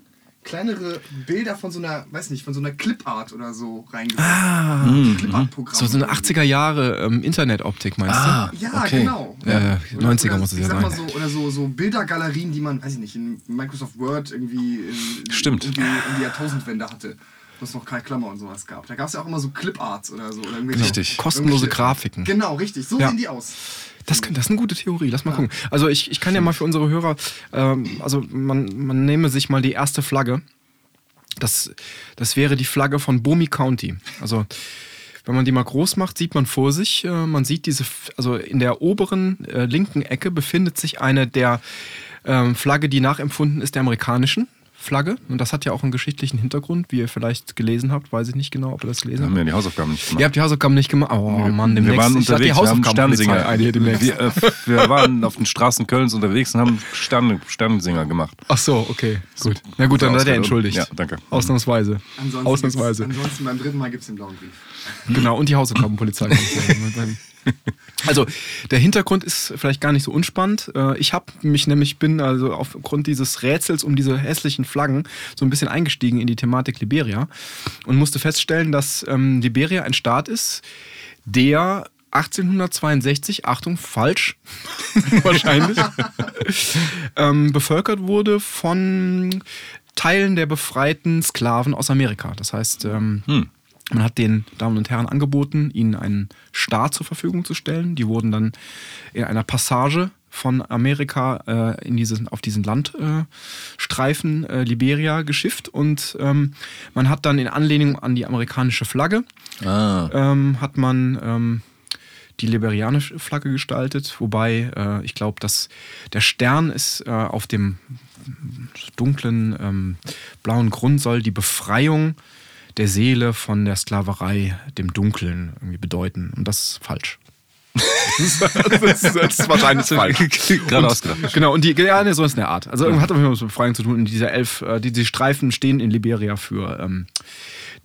kleinere Bilder von so einer, weiß nicht, von so einer Clipart oder so reingesetzt. Ah, Clipart-Programm. So, so eine 80er Jahre ähm, Internetoptik, meinst Ah, du? Ja, Okay. genau. Äh, Oder- 90er oder, muss es ich ja sein. So, oder so, so Bildergalerien, die man, weiß ich nicht, in Microsoft Word irgendwie in, Stimmt. die, um die Jahrtausendwende hatte. Wo es noch keine Klammer und sowas gab. Da gab es ja auch immer so Cliparts oder so. Oder Richtig. Kostenlose irgendwelche- Grafiken. Genau, richtig. So Ja. sehen die aus. Das, kann, das ist eine gute Theorie. Lass mal gucken. Also ich, ich kann ja mal für unsere Hörer, ähm, also man, man nehme sich mal die erste Flagge. Das, das wäre die Flagge von Bomi County. Also wenn man die mal groß macht, sieht man vor sich, äh, man sieht diese, also in der oberen äh, linken Ecke befindet sich eine der ähm, Flagge, die nachempfunden ist der amerikanischen Flagge. Und das hat ja auch einen geschichtlichen Hintergrund, wie ihr vielleicht gelesen habt. Weiß ich nicht genau, ob ihr das Wir gelesen haben habt. ja die Hausaufgaben nicht gemacht. Ihr habt die Hausaufgaben nicht gemacht. Oh Mann, demnächst. wir waren Ich die unterwegs, wir haben Hausaufgabenpolizei Sternsinger. ein hier demnächst. Wir, äh, wir waren auf den Straßen Kölns unterwegs und haben Stern, Sternsinger gemacht. Ach so, okay, gut. Na gut, dann seid ihr entschuldigt. Ja, danke. Ausnahmsweise. Ansonsten Ausnahmsweise. Ansonsten beim dritten Mal gibt es den blauen Brief. Genau, und die Hausaufgabenpolizei. (laughs) (laughs) also, der Hintergrund ist vielleicht gar nicht so unspannend. Äh, Ich habe mich nämlich, bin also aufgrund dieses Rätsels um diese hässlichen Flaggen so ein bisschen eingestiegen in die Thematik Liberia und musste feststellen, dass ähm, Liberia ein Staat ist, der 1862, Achtung, falsch, (laughs) wahrscheinlich, (laughs) ähm, bevölkert wurde von Teilen der befreiten Sklaven aus Amerika. Das heißt, ähm, man hat den Damen und Herren angeboten, ihnen einen Staat zur Verfügung zu stellen. Die wurden dann in einer Passage von Amerika äh, in diesen, auf diesen Landstreifen äh, Liberia geschifft und ähm, man hat dann in Anlehnung an die amerikanische Flagge Ah. ähm, hat man ähm, die liberianische Flagge gestaltet, wobei äh, ich glaube, dass der Stern ist äh, auf dem dunklen ähm, blauen Grund soll die Befreiung der Seele von der Sklaverei, dem Dunklen, irgendwie bedeuten. Und das ist falsch. (laughs) das, ist, das ist wahrscheinlich falsch. (laughs) Gerade ausgedacht. Genau, und die, ja, ne, so ist eine Art. Also hat jeden Fall was mit Befreiung zu tun. Und diese elf, äh, die, die Streifen stehen in Liberia für, ähm,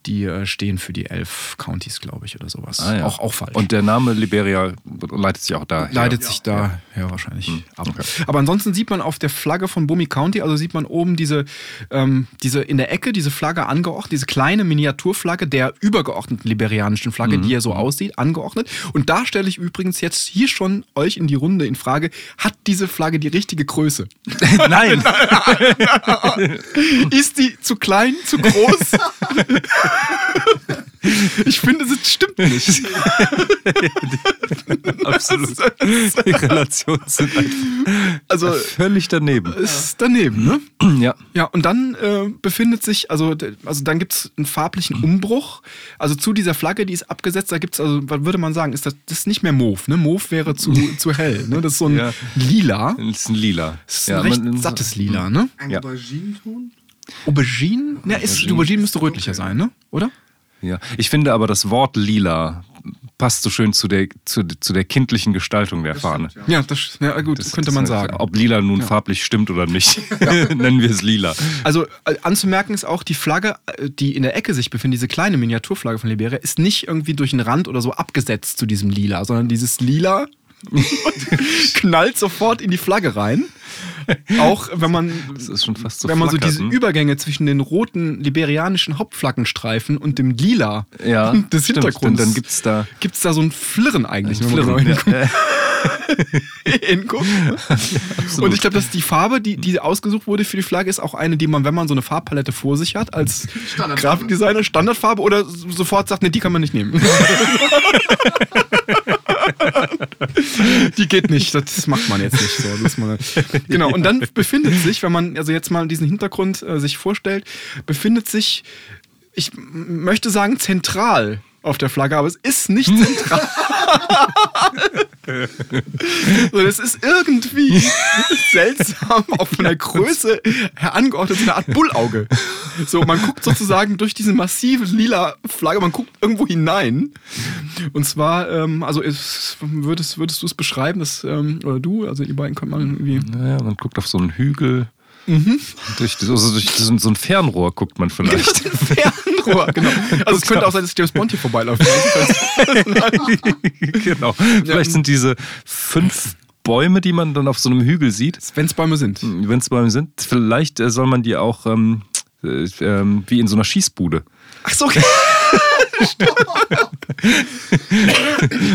die äh, stehen für die elf Counties, glaube ich, oder sowas. Ah, ja. auch, auch falsch. Und der Name Liberia leitet sich auch daher. leitet sich da ja, wahrscheinlich ab. Aber ansonsten sieht man auf der Flagge von Bumi County, also sieht man oben diese, ähm, diese in der Ecke diese Flagge angeordnet, diese kleine Miniaturflagge der übergeordneten liberianischen Flagge, die ja so aussieht, angeordnet. Und da stelle ich übrigens jetzt hier schon euch in die Runde in Frage, hat diese Flagge die richtige Größe? (laughs) (laughs) Nein! Ist die zu klein, zu groß? (laughs) ich finde, das stimmt nicht. (laughs) Absolut. (laughs) Die Relationen sind einfach Also völlig daneben. ist daneben, ne? (clears throat) Ja. Ja, und dann äh, befindet sich, also, also dann gibt es einen farblichen Umbruch. Also zu dieser Flagge, die ist abgesetzt, da gibt es, also, was würde man sagen, ist das, das ist nicht mehr Mauve, ne? Mauve wäre zu, (laughs) zu hell, ne? Das ist so ein Ja. Lila. Das ist ein Lila. Das ist ein recht man- sattes Lila, ne? Ein Ja. Auberginenton? Aubergine? Ja, ist, Aubergine. Aubergine müsste rötlicher sein, ne? Oder? Ja. Ich finde aber das Wort lila passt so schön zu der, zu, zu der kindlichen Gestaltung der Fahne. Ja, das ja, gut, Das- könnte das man heißt, sagen. Ob lila nun farblich stimmt oder nicht, (laughs) (laughs) nennen wir es lila. Also äh, anzumerken ist auch, die Flagge, äh, die in der Ecke sich befindet, diese kleine Miniaturflagge von Liberia, ist nicht irgendwie durch einen Rand oder so abgesetzt zu diesem Lila, sondern dieses Lila (laughs) knallt sofort in die Flagge rein. (laughs) Auch wenn man, Das ist schon fast so wenn man so diese? Übergänge zwischen den roten liberianischen Hauptflaggenstreifen und dem Lila ja, (laughs) des stimmt. Hintergrunds Dann, es da gibt es da so ein Flirren eigentlich, wenn man Flirren, genau ja, hinguckt. (laughs) hinguckt. Und ich glaube, dass die Farbe, die, die ausgesucht wurde für die Flagge, ist auch eine, die man, wenn man so eine Farbpalette vor sich hat, als Standardfarbe. Grafikdesigner Standardfarbe oder sofort sagt, ne, die kann man nicht nehmen. (laughs) die geht nicht, das macht man jetzt nicht so. Mal, (laughs) genau, und dann befindet sich, wenn man also jetzt mal diesen Hintergrund äh, sich vorstellt, befindet sich, ich möchte sagen, zentral auf der Flagge, aber es ist nicht zentral. (laughs) so, das ist irgendwie seltsam auf einer Größe herangeordnet, so eine Art Bullauge. So, man guckt sozusagen durch diese massive lila Flagge, man guckt irgendwo hinein. Und zwar, ähm, also ist, würdest, würdest du es beschreiben, dass, ähm, oder du, also ihr beiden könnt man irgendwie. Naja, man guckt auf so einen Hügel. Mhm. Durch, also durch so, ein Fernrohr guckt man vielleicht. Fernrohr, (laughs) genau. Also es könnte auch sein, dass James Bond hier vorbeiläuft. (laughs) genau. Vielleicht sind diese fünf Bäume, die man dann auf so einem Hügel sieht, Wenn es Bäume sind. wenn es Bäume sind, vielleicht äh, soll man die auch ähm, äh, ähm, wie in so einer Schießbude. Ach so, okay. (laughs)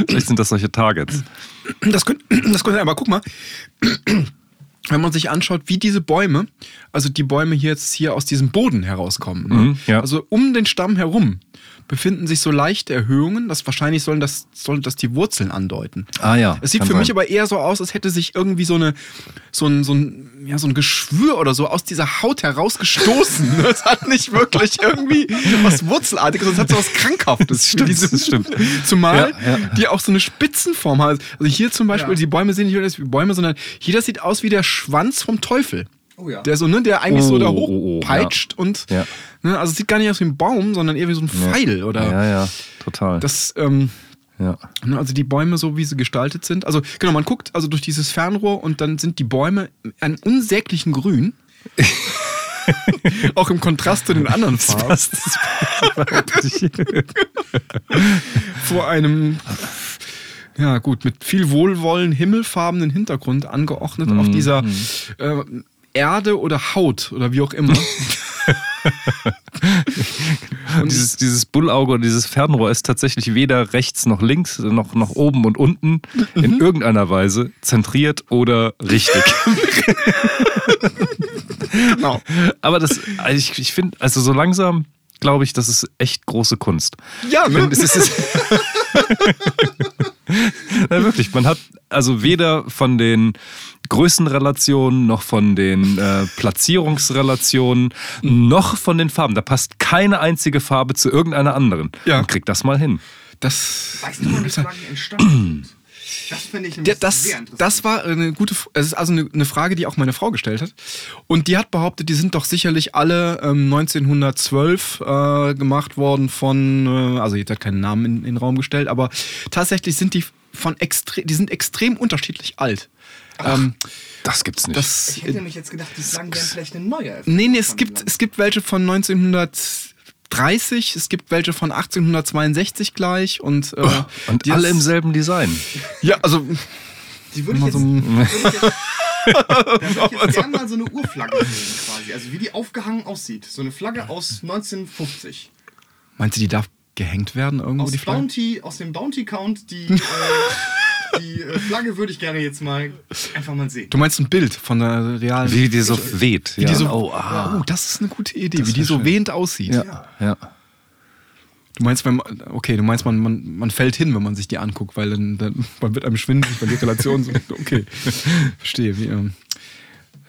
Vielleicht sind das solche Targets. Das könnte, das könnte, aber guck mal, wenn man sich anschaut, wie diese Bäume, also die Bäume hier jetzt hier aus diesem Boden herauskommen, ne? Mhm, ja. also um den Stamm herum befinden sich so leichte Erhöhungen, das wahrscheinlich sollen das, sollen das die Wurzeln andeuten. Ah ja. Es sieht für mich sein. aber eher so aus, als hätte sich irgendwie so eine so ein, so ein, ja, so ein Geschwür oder so aus dieser Haut herausgestoßen. (laughs) Es hat nicht wirklich irgendwie was Wurzelartiges, es hat so was Krankhaftes. (laughs) Stimmt, Diese- das stimmt. (laughs) Zumal Ja, ja. die auch so eine Spitzenform hat. Also hier zum Beispiel, die Bäume sehen nicht aus wie Bäume, sondern hier das sieht aus wie der Schwanz vom Teufel. Oh ja. Der so, ne, der eigentlich so da Oh, oh, oh, hochpeitscht und Ja. ne, also es sieht gar nicht aus wie ein Baum, sondern eher wie so ein Pfeil oder Ja, ja, total. das ähm, ja. Ne, Also die Bäume, so wie sie gestaltet sind. Also genau, man guckt also durch dieses Fernrohr und dann sind die Bäume einen unsäglichen Grün. (laughs) Auch im Kontrast zu den anderen Farben. Das nicht. Vor einem, ja gut, mit viel Wohlwollen himmelfarbenen Hintergrund angeordnet auf dieser äh, Erde oder Haut oder wie auch immer. (laughs) Und dieses, dieses Bullauge oder dieses Fernrohr ist tatsächlich weder rechts noch links, noch, noch oben und unten Mhm. in irgendeiner Weise zentriert oder richtig. genau. Aber das, also ich, ich finde, also so langsam glaube ich, das ist echt große Kunst. Ja, ne? Es ist, es (laughs) ist, Ja, wirklich, man hat also weder von den Größenrelationen noch von den äh, Platzierungsrelationen noch von den Farben. Da passt keine einzige Farbe zu irgendeiner anderen. Ja. Man kriegt das mal hin. Das, Weißt du, wann die Flaggen entstanden sind? Das finde ich nämlich Ja, das, sehr interessant. das war eine gute, es ist also eine, eine Frage, die auch meine Frau gestellt hat. Und die hat behauptet, die sind doch sicherlich alle ähm, 1912 äh, gemacht worden von, äh, also jetzt hat keinen Namen in, in den Raum gestellt, aber tatsächlich sind die von extrem, die sind extrem unterschiedlich alt. Ähm, Das gibt's nicht. das, ich hätte nämlich jetzt gedacht, die Flaggen wären vielleicht eine neue Erfindung nee, nee, es gibt, es gibt welche von 1930, es gibt welche von 1862 gleich und, äh, Und die alle ist- im selben Design. (laughs) Ja, also Die würde ich jetzt, so würde ich jetzt, (laughs) da würde ich jetzt gerne mal so eine Urflagge sehen quasi. Also wie die aufgehangen aussieht. So eine Flagge aus 1950. meinst du, die darf gehängt werden irgendwo, Aus, die Flagge? Bounty, aus dem Bounty-Count, die, äh, (laughs) die äh, Flagge würde ich gerne jetzt mal einfach mal sehen. Du meinst ein Bild von der realen. Wie die so weht. wie ja. die so, oh, ah. oh, das ist eine gute Idee, Das wie die so schön. wehend aussieht. Ja. ja. Du meinst, wenn man, okay, du meinst, man, man, man fällt hin, wenn man sich die anguckt, weil dann, dann man wird einem schwindelig, weil die Relation so, okay, (laughs) verstehe. Wie, ähm,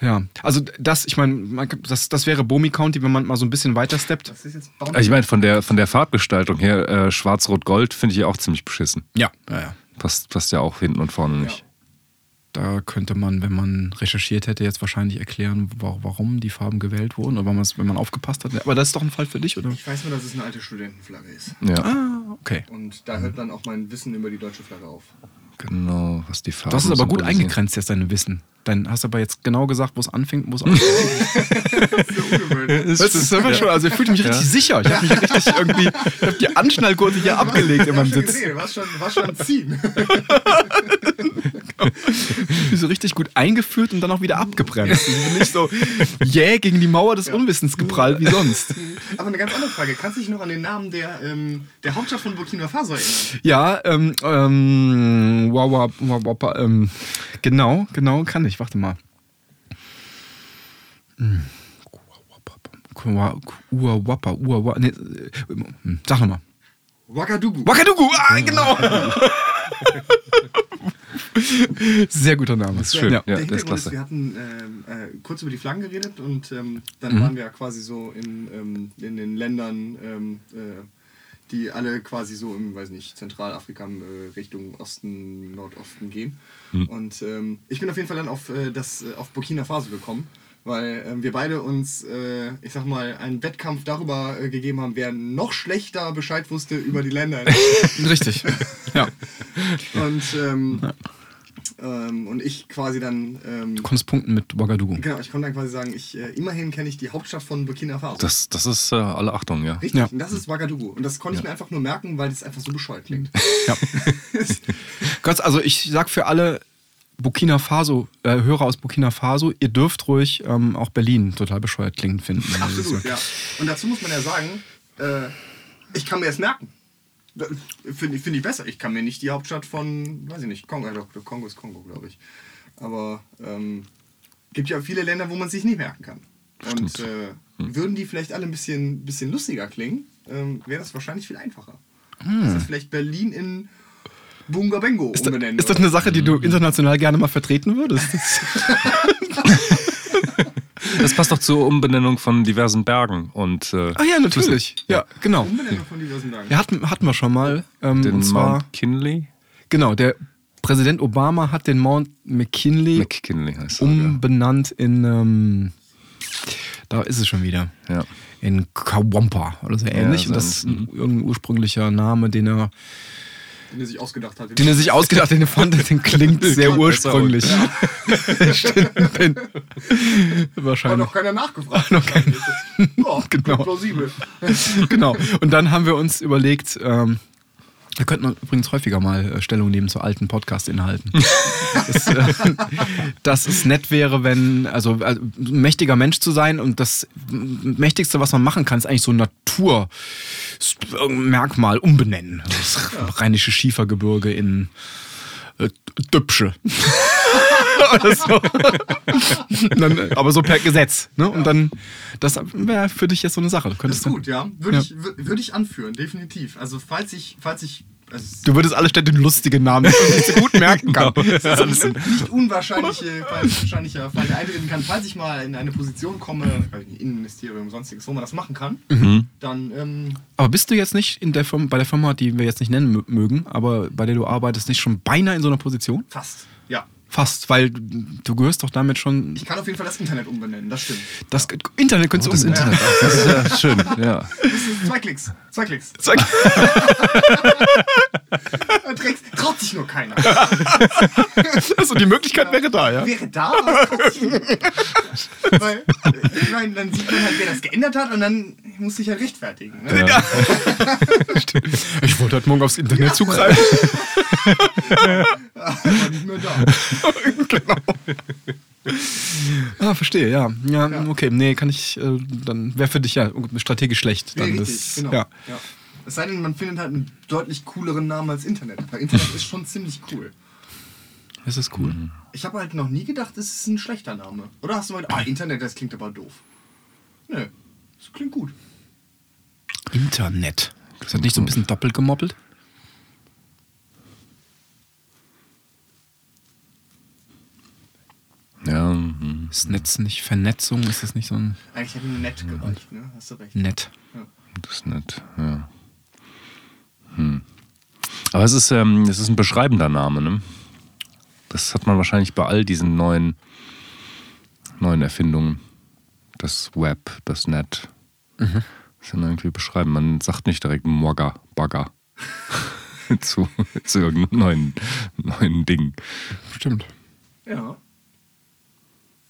ja, also das, ich meine, das, das wäre Bomi County, wenn man mal so ein bisschen weiter steppt. Also Ich meine, von der, von der Farbgestaltung her, äh, Schwarz-Rot-Gold finde ich auch ziemlich beschissen. Ja, ja, ja. Passt, passt ja auch hinten und vorne nicht. Da könnte man, wenn man recherchiert hätte, jetzt wahrscheinlich erklären, wa- warum die Farben gewählt wurden oder wenn man aufgepasst hat. Aber das ist doch ein Fall für dich, oder? Ich weiß nur, dass es eine alte Studentenflagge ist. Ja, Ah, okay. Und da hört dann auch mein Wissen über die deutsche Flagge auf. Genau, was die Farben Du hast es aber gut eingegrenzt, jetzt dein Wissen. Dann hast du aber jetzt genau gesagt, wo es anfängt und wo es aufhört. (laughs) Ungewöhnlich. Das ist immer schon, also ich fühle mich richtig sicher. Ich habe mich richtig irgendwie, ich habe die Anschnallgurte hier abgelegt in meinem War schon Sitz. gesehen, war schon, war schon ziehen. (laughs) So richtig gut eingeführt und dann auch wieder abgebremst. Ich bin nicht so jäh gegen die Mauer des Unwissens geprallt wie sonst. Aber eine ganz andere Frage. Kannst du dich noch an den Namen der, ähm, der Hauptstadt von Burkina Faso erinnern? Ja, ähm, ähm, wow, wow, wow, wow, ähm, genau, genau, kann ich. Warte mal. Hm. Uawapa, Uawa, nee, äh, sag nochmal. Ouagadougou. Wakadugu, ah, genau. (laughs) Sehr guter Name. Das ist schön. Ja. Ja, der das ist Hintergrund ist, klasse. wir hatten ähm, äh, kurz über die Flaggen geredet und ähm, dann Mhm. waren wir ja quasi so in, ähm, in den Ländern, ähm, äh, die alle quasi so im, weiß nicht, Zentralafrika äh, Richtung Osten, Nordosten gehen. Mhm. Und ähm, ich bin auf jeden Fall dann auf, äh, das, äh, auf Burkina Faso gekommen. Weil ähm, wir beide uns, äh, ich sag mal, einen Wettkampf darüber äh, gegeben haben, wer noch schlechter Bescheid wusste über die Länder. (laughs) Richtig. Ja. und, ähm, ähm, und ich quasi dann ähm, Du konntest punkten mit Ouagadougou. Genau, ich konnte dann quasi sagen, ich, äh, immerhin kenne ich die Hauptstadt von Burkina Faso. Das, das ist äh, alle Achtung, ja. Richtig, Ja. und das ist Ouagadougou. Und das konnte ich mir einfach nur merken, weil das einfach so bescheuert klingt. Ja. (laughs) Gott, also ich sag für alle Burkina Faso, äh, Hörer aus Burkina Faso, ihr dürft ruhig ähm, auch Berlin total bescheuert klingen finden. (laughs) Absolut, ja. Und dazu muss man ja sagen, äh, ich kann mir es merken. Finde ich, find ich besser. Ich kann mir nicht die Hauptstadt von, weiß ich nicht, Kongo, äh, Kongo ist Kongo, glaube ich. Aber ähm, gibt ja viele Länder, wo man es sich nicht merken kann. Und äh, Hm. würden die vielleicht alle ein bisschen, bisschen lustiger klingen, ähm, wäre das wahrscheinlich viel einfacher. Hm. Das ist vielleicht Berlin in Bunga Bengo Ist, da, ist das eine Sache, die du international gerne mal vertreten würdest? (laughs) (laughs) Das passt doch zur Umbenennung von diversen Bergen und äh, ah ja, natürlich. Ja, genau. Umbenennung von diversen Bergen. Ja, hatten, hatten wir schon mal. Ähm, den und zwar, Mount Kinley. genau, der Präsident Obama hat den Mount McKinley McKinley heißt er. umbenannt in, ähm, da ist es schon wieder, ja. Ja. in Kawampa oder so ähnlich. so und das ist ein- ein, irgendein ursprünglicher Name, den er, Den er sich ausgedacht hat. den er sich ausgedacht hat, den er fand, den klingt (laughs) sehr ursprünglich. (laughs) Stimmt, den, Hat wahrscheinlich. noch keiner nachgefragt. Noch keiner. Ja, (laughs) Genau. plausibel. genau. Und dann haben wir uns überlegt, ähm, wir könnten übrigens häufiger mal äh, Stellung nehmen zu alten Podcast-Inhalten. (laughs) das, äh, dass es nett wäre, wenn, also, also ein mächtiger Mensch zu sein und das Mächtigste, was man machen kann, ist eigentlich so ein Naturmerkmal umbenennen. Das rheinische Schiefergebirge in äh, Dübsche. (laughs) (laughs) Oder so. (laughs) Dann, äh, aber so per Gesetz. Ne? Und dann, das wäre für dich jetzt so eine Sache. Du Das könntest ist gut, ja. Würde Ja. ich, wür- würde ich anführen, definitiv. Also falls ich, falls ich Also, Du würdest alle Städte lustige Namen, die nicht so gut merken kann. Genau. das ist ein nicht unwahrscheinliche, wahrscheinlicher Fall, der eintreten kann. Falls ich mal in eine Position komme, ich nicht, Innenministerium, sonstiges, wo man das machen kann, Mhm. dann ähm, Aber bist du jetzt nicht in der Firma, bei der Firma, die wir jetzt nicht nennen mö- mögen, aber bei der du arbeitest, nicht schon beinahe in so einer Position? fast. Ja. Fast, weil du du gehörst doch damit schon. Ich kann auf jeden Fall das Internet umbenennen, das stimmt. Das Internet könntest du Das umbenennen. Internet, das ist ja (laughs) schön, ja. Zwei Klicks. Zwei Klicks. Sag- (laughs) Drecks, traut sich nur keiner. (laughs) Also die Möglichkeit wäre da, ja. Wäre da, aber. Weil, ich meine, dann sieht man halt, wer das geändert hat und dann muss sich ja rechtfertigen. Ne? Ich wollte heute Morgen aufs Internet zugreifen. Aber nicht mehr da. (laughs) Ah, verstehe, ja. ja. Ja. okay. Nee, kann ich, äh, dann wäre für dich ja strategisch schlecht. Dann Nee, das, richtig, genau. ja. Ja. Es sei denn, man findet halt einen deutlich cooleren Namen als Internet. Weil Internet ist schon ziemlich cool. Das ist cool. Ich habe halt noch nie gedacht, es ist ein schlechter Name. Oder hast du mal, ah, Internet, das klingt aber doof. Nö, das klingt gut. Internet. Das hat nicht so ein bisschen doppelt gemoppelt? Ist Netz nicht Vernetzung? Ist das nicht so ein Eigentlich hätte mir nett gereicht, ne? Hast du recht. Nett? das ist nett, ja. Hm. Aber es ist, ähm, es ist ein beschreibender Name, ne? Das hat man wahrscheinlich bei all diesen neuen, neuen Erfindungen. Das Web, das Net. Das sind irgendwie beschreiben. Man sagt nicht direkt Mogger, Bagger (laughs) zu, zu irgendeinem neuen, neuen Ding. Stimmt. Ja.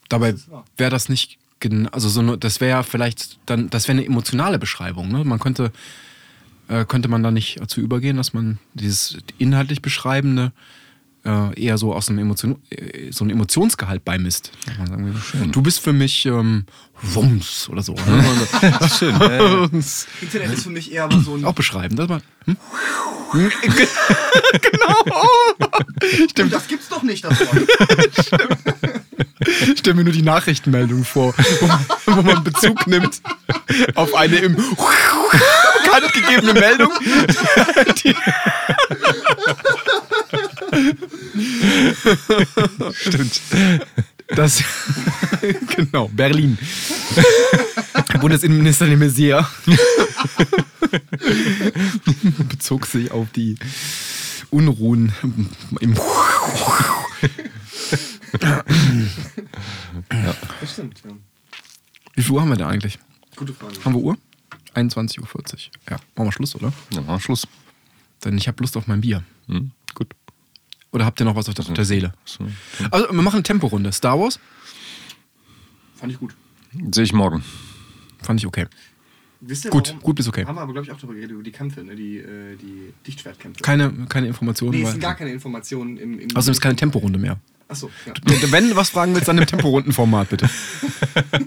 Dabei wäre das nicht, also so eine, das wäre ja vielleicht dann, das wäre eine emotionale Beschreibung. Ne? Man könnte, äh, könnte man da nicht dazu übergehen, dass man dieses inhaltlich Beschreibende äh, eher so aus einem Emotion, äh, so ein Emotionsgehalt beimisst. Man sagen würde, Du bist für mich ähm, Wumms oder so. Ne? (laughs) Schön. Ja. Internet ist für mich eher so ein. Auch beschreiben. Das mal, hm? (laughs) (laughs) Stimmt, das gibt's doch nicht, das Wort. Ich stelle mir nur die Nachrichtenmeldung vor, wo man, wo man Bezug nimmt auf eine im bekannt gegebene Meldung. Stimmt. das, genau, Berlin. Bundesinnenminister de Maizière bezog sich auf die Unruhen im Das stimmt, ja. Wie viel Uhr haben wir denn eigentlich? Gute Frage. Haben wir Uhr? 21.40 Uhr. Ja, machen wir Schluss, oder? Ja, machen wir Schluss. Denn ich habe Lust auf mein Bier. Hm, gut. Oder habt ihr noch was auf der, auf der Seele? So. Also, wir machen eine Temporunde. Star Wars? Fand ich gut. Sehe ich morgen. Fand ich okay. Wisst ihr, Gut, warum? gut bis okay. Haben wir aber, glaube ich, auch darüber geredet, über die Kämpfe, ne? die, äh, die Dichtschwertkämpfe. Keine, keine Informationen. nee, es sind gar keine Informationen im. im Außerdem ist keine Temporunde mehr. Achso, ja. Wenn du was fragen willst, dann im Temporundenformat, bitte.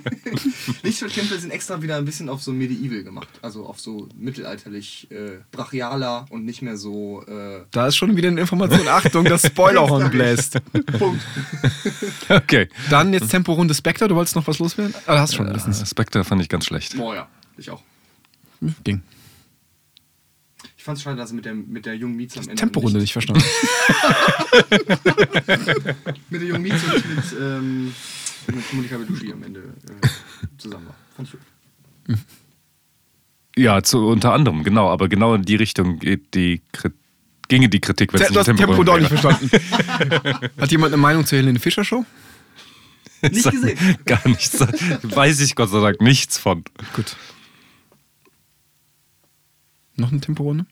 (laughs) Lichtschwertkämpfe sind extra wieder ein bisschen auf so Medieval gemacht. Also auf so mittelalterlich äh, brachialer und nicht mehr so. Äh, Da ist schon wieder eine Information. Achtung, das Spoilerhorn bläst. Punkt. (laughs) Okay. Dann jetzt Temporunde Spectre. Du wolltest noch was loswerden? Ah, du hast schon. Das ist Spectre fand ich ganz schlecht. Boah, ja, ich auch. Ding. Ich fand es schade, dass mit der, mit der jungen Mieze am Ende. Temporunde nicht verstanden. (laughs) Mit der jungen Mieze und mit, ähm, mit Monika Bellucci am Ende äh, zusammen war. Fand ich gut. Ja, zu, unter anderem, genau. Aber genau in die Richtung geht die Kri- ginge die Kritik, wenn es nicht Tempo doch nicht wäre. verstanden. (laughs) Hat jemand eine Meinung zur Helene Fischer Show? Nicht gesehen. (laughs) Gar nichts. Weiß ich Gott sei Dank nichts von. Gut. Noch eine Temporunde?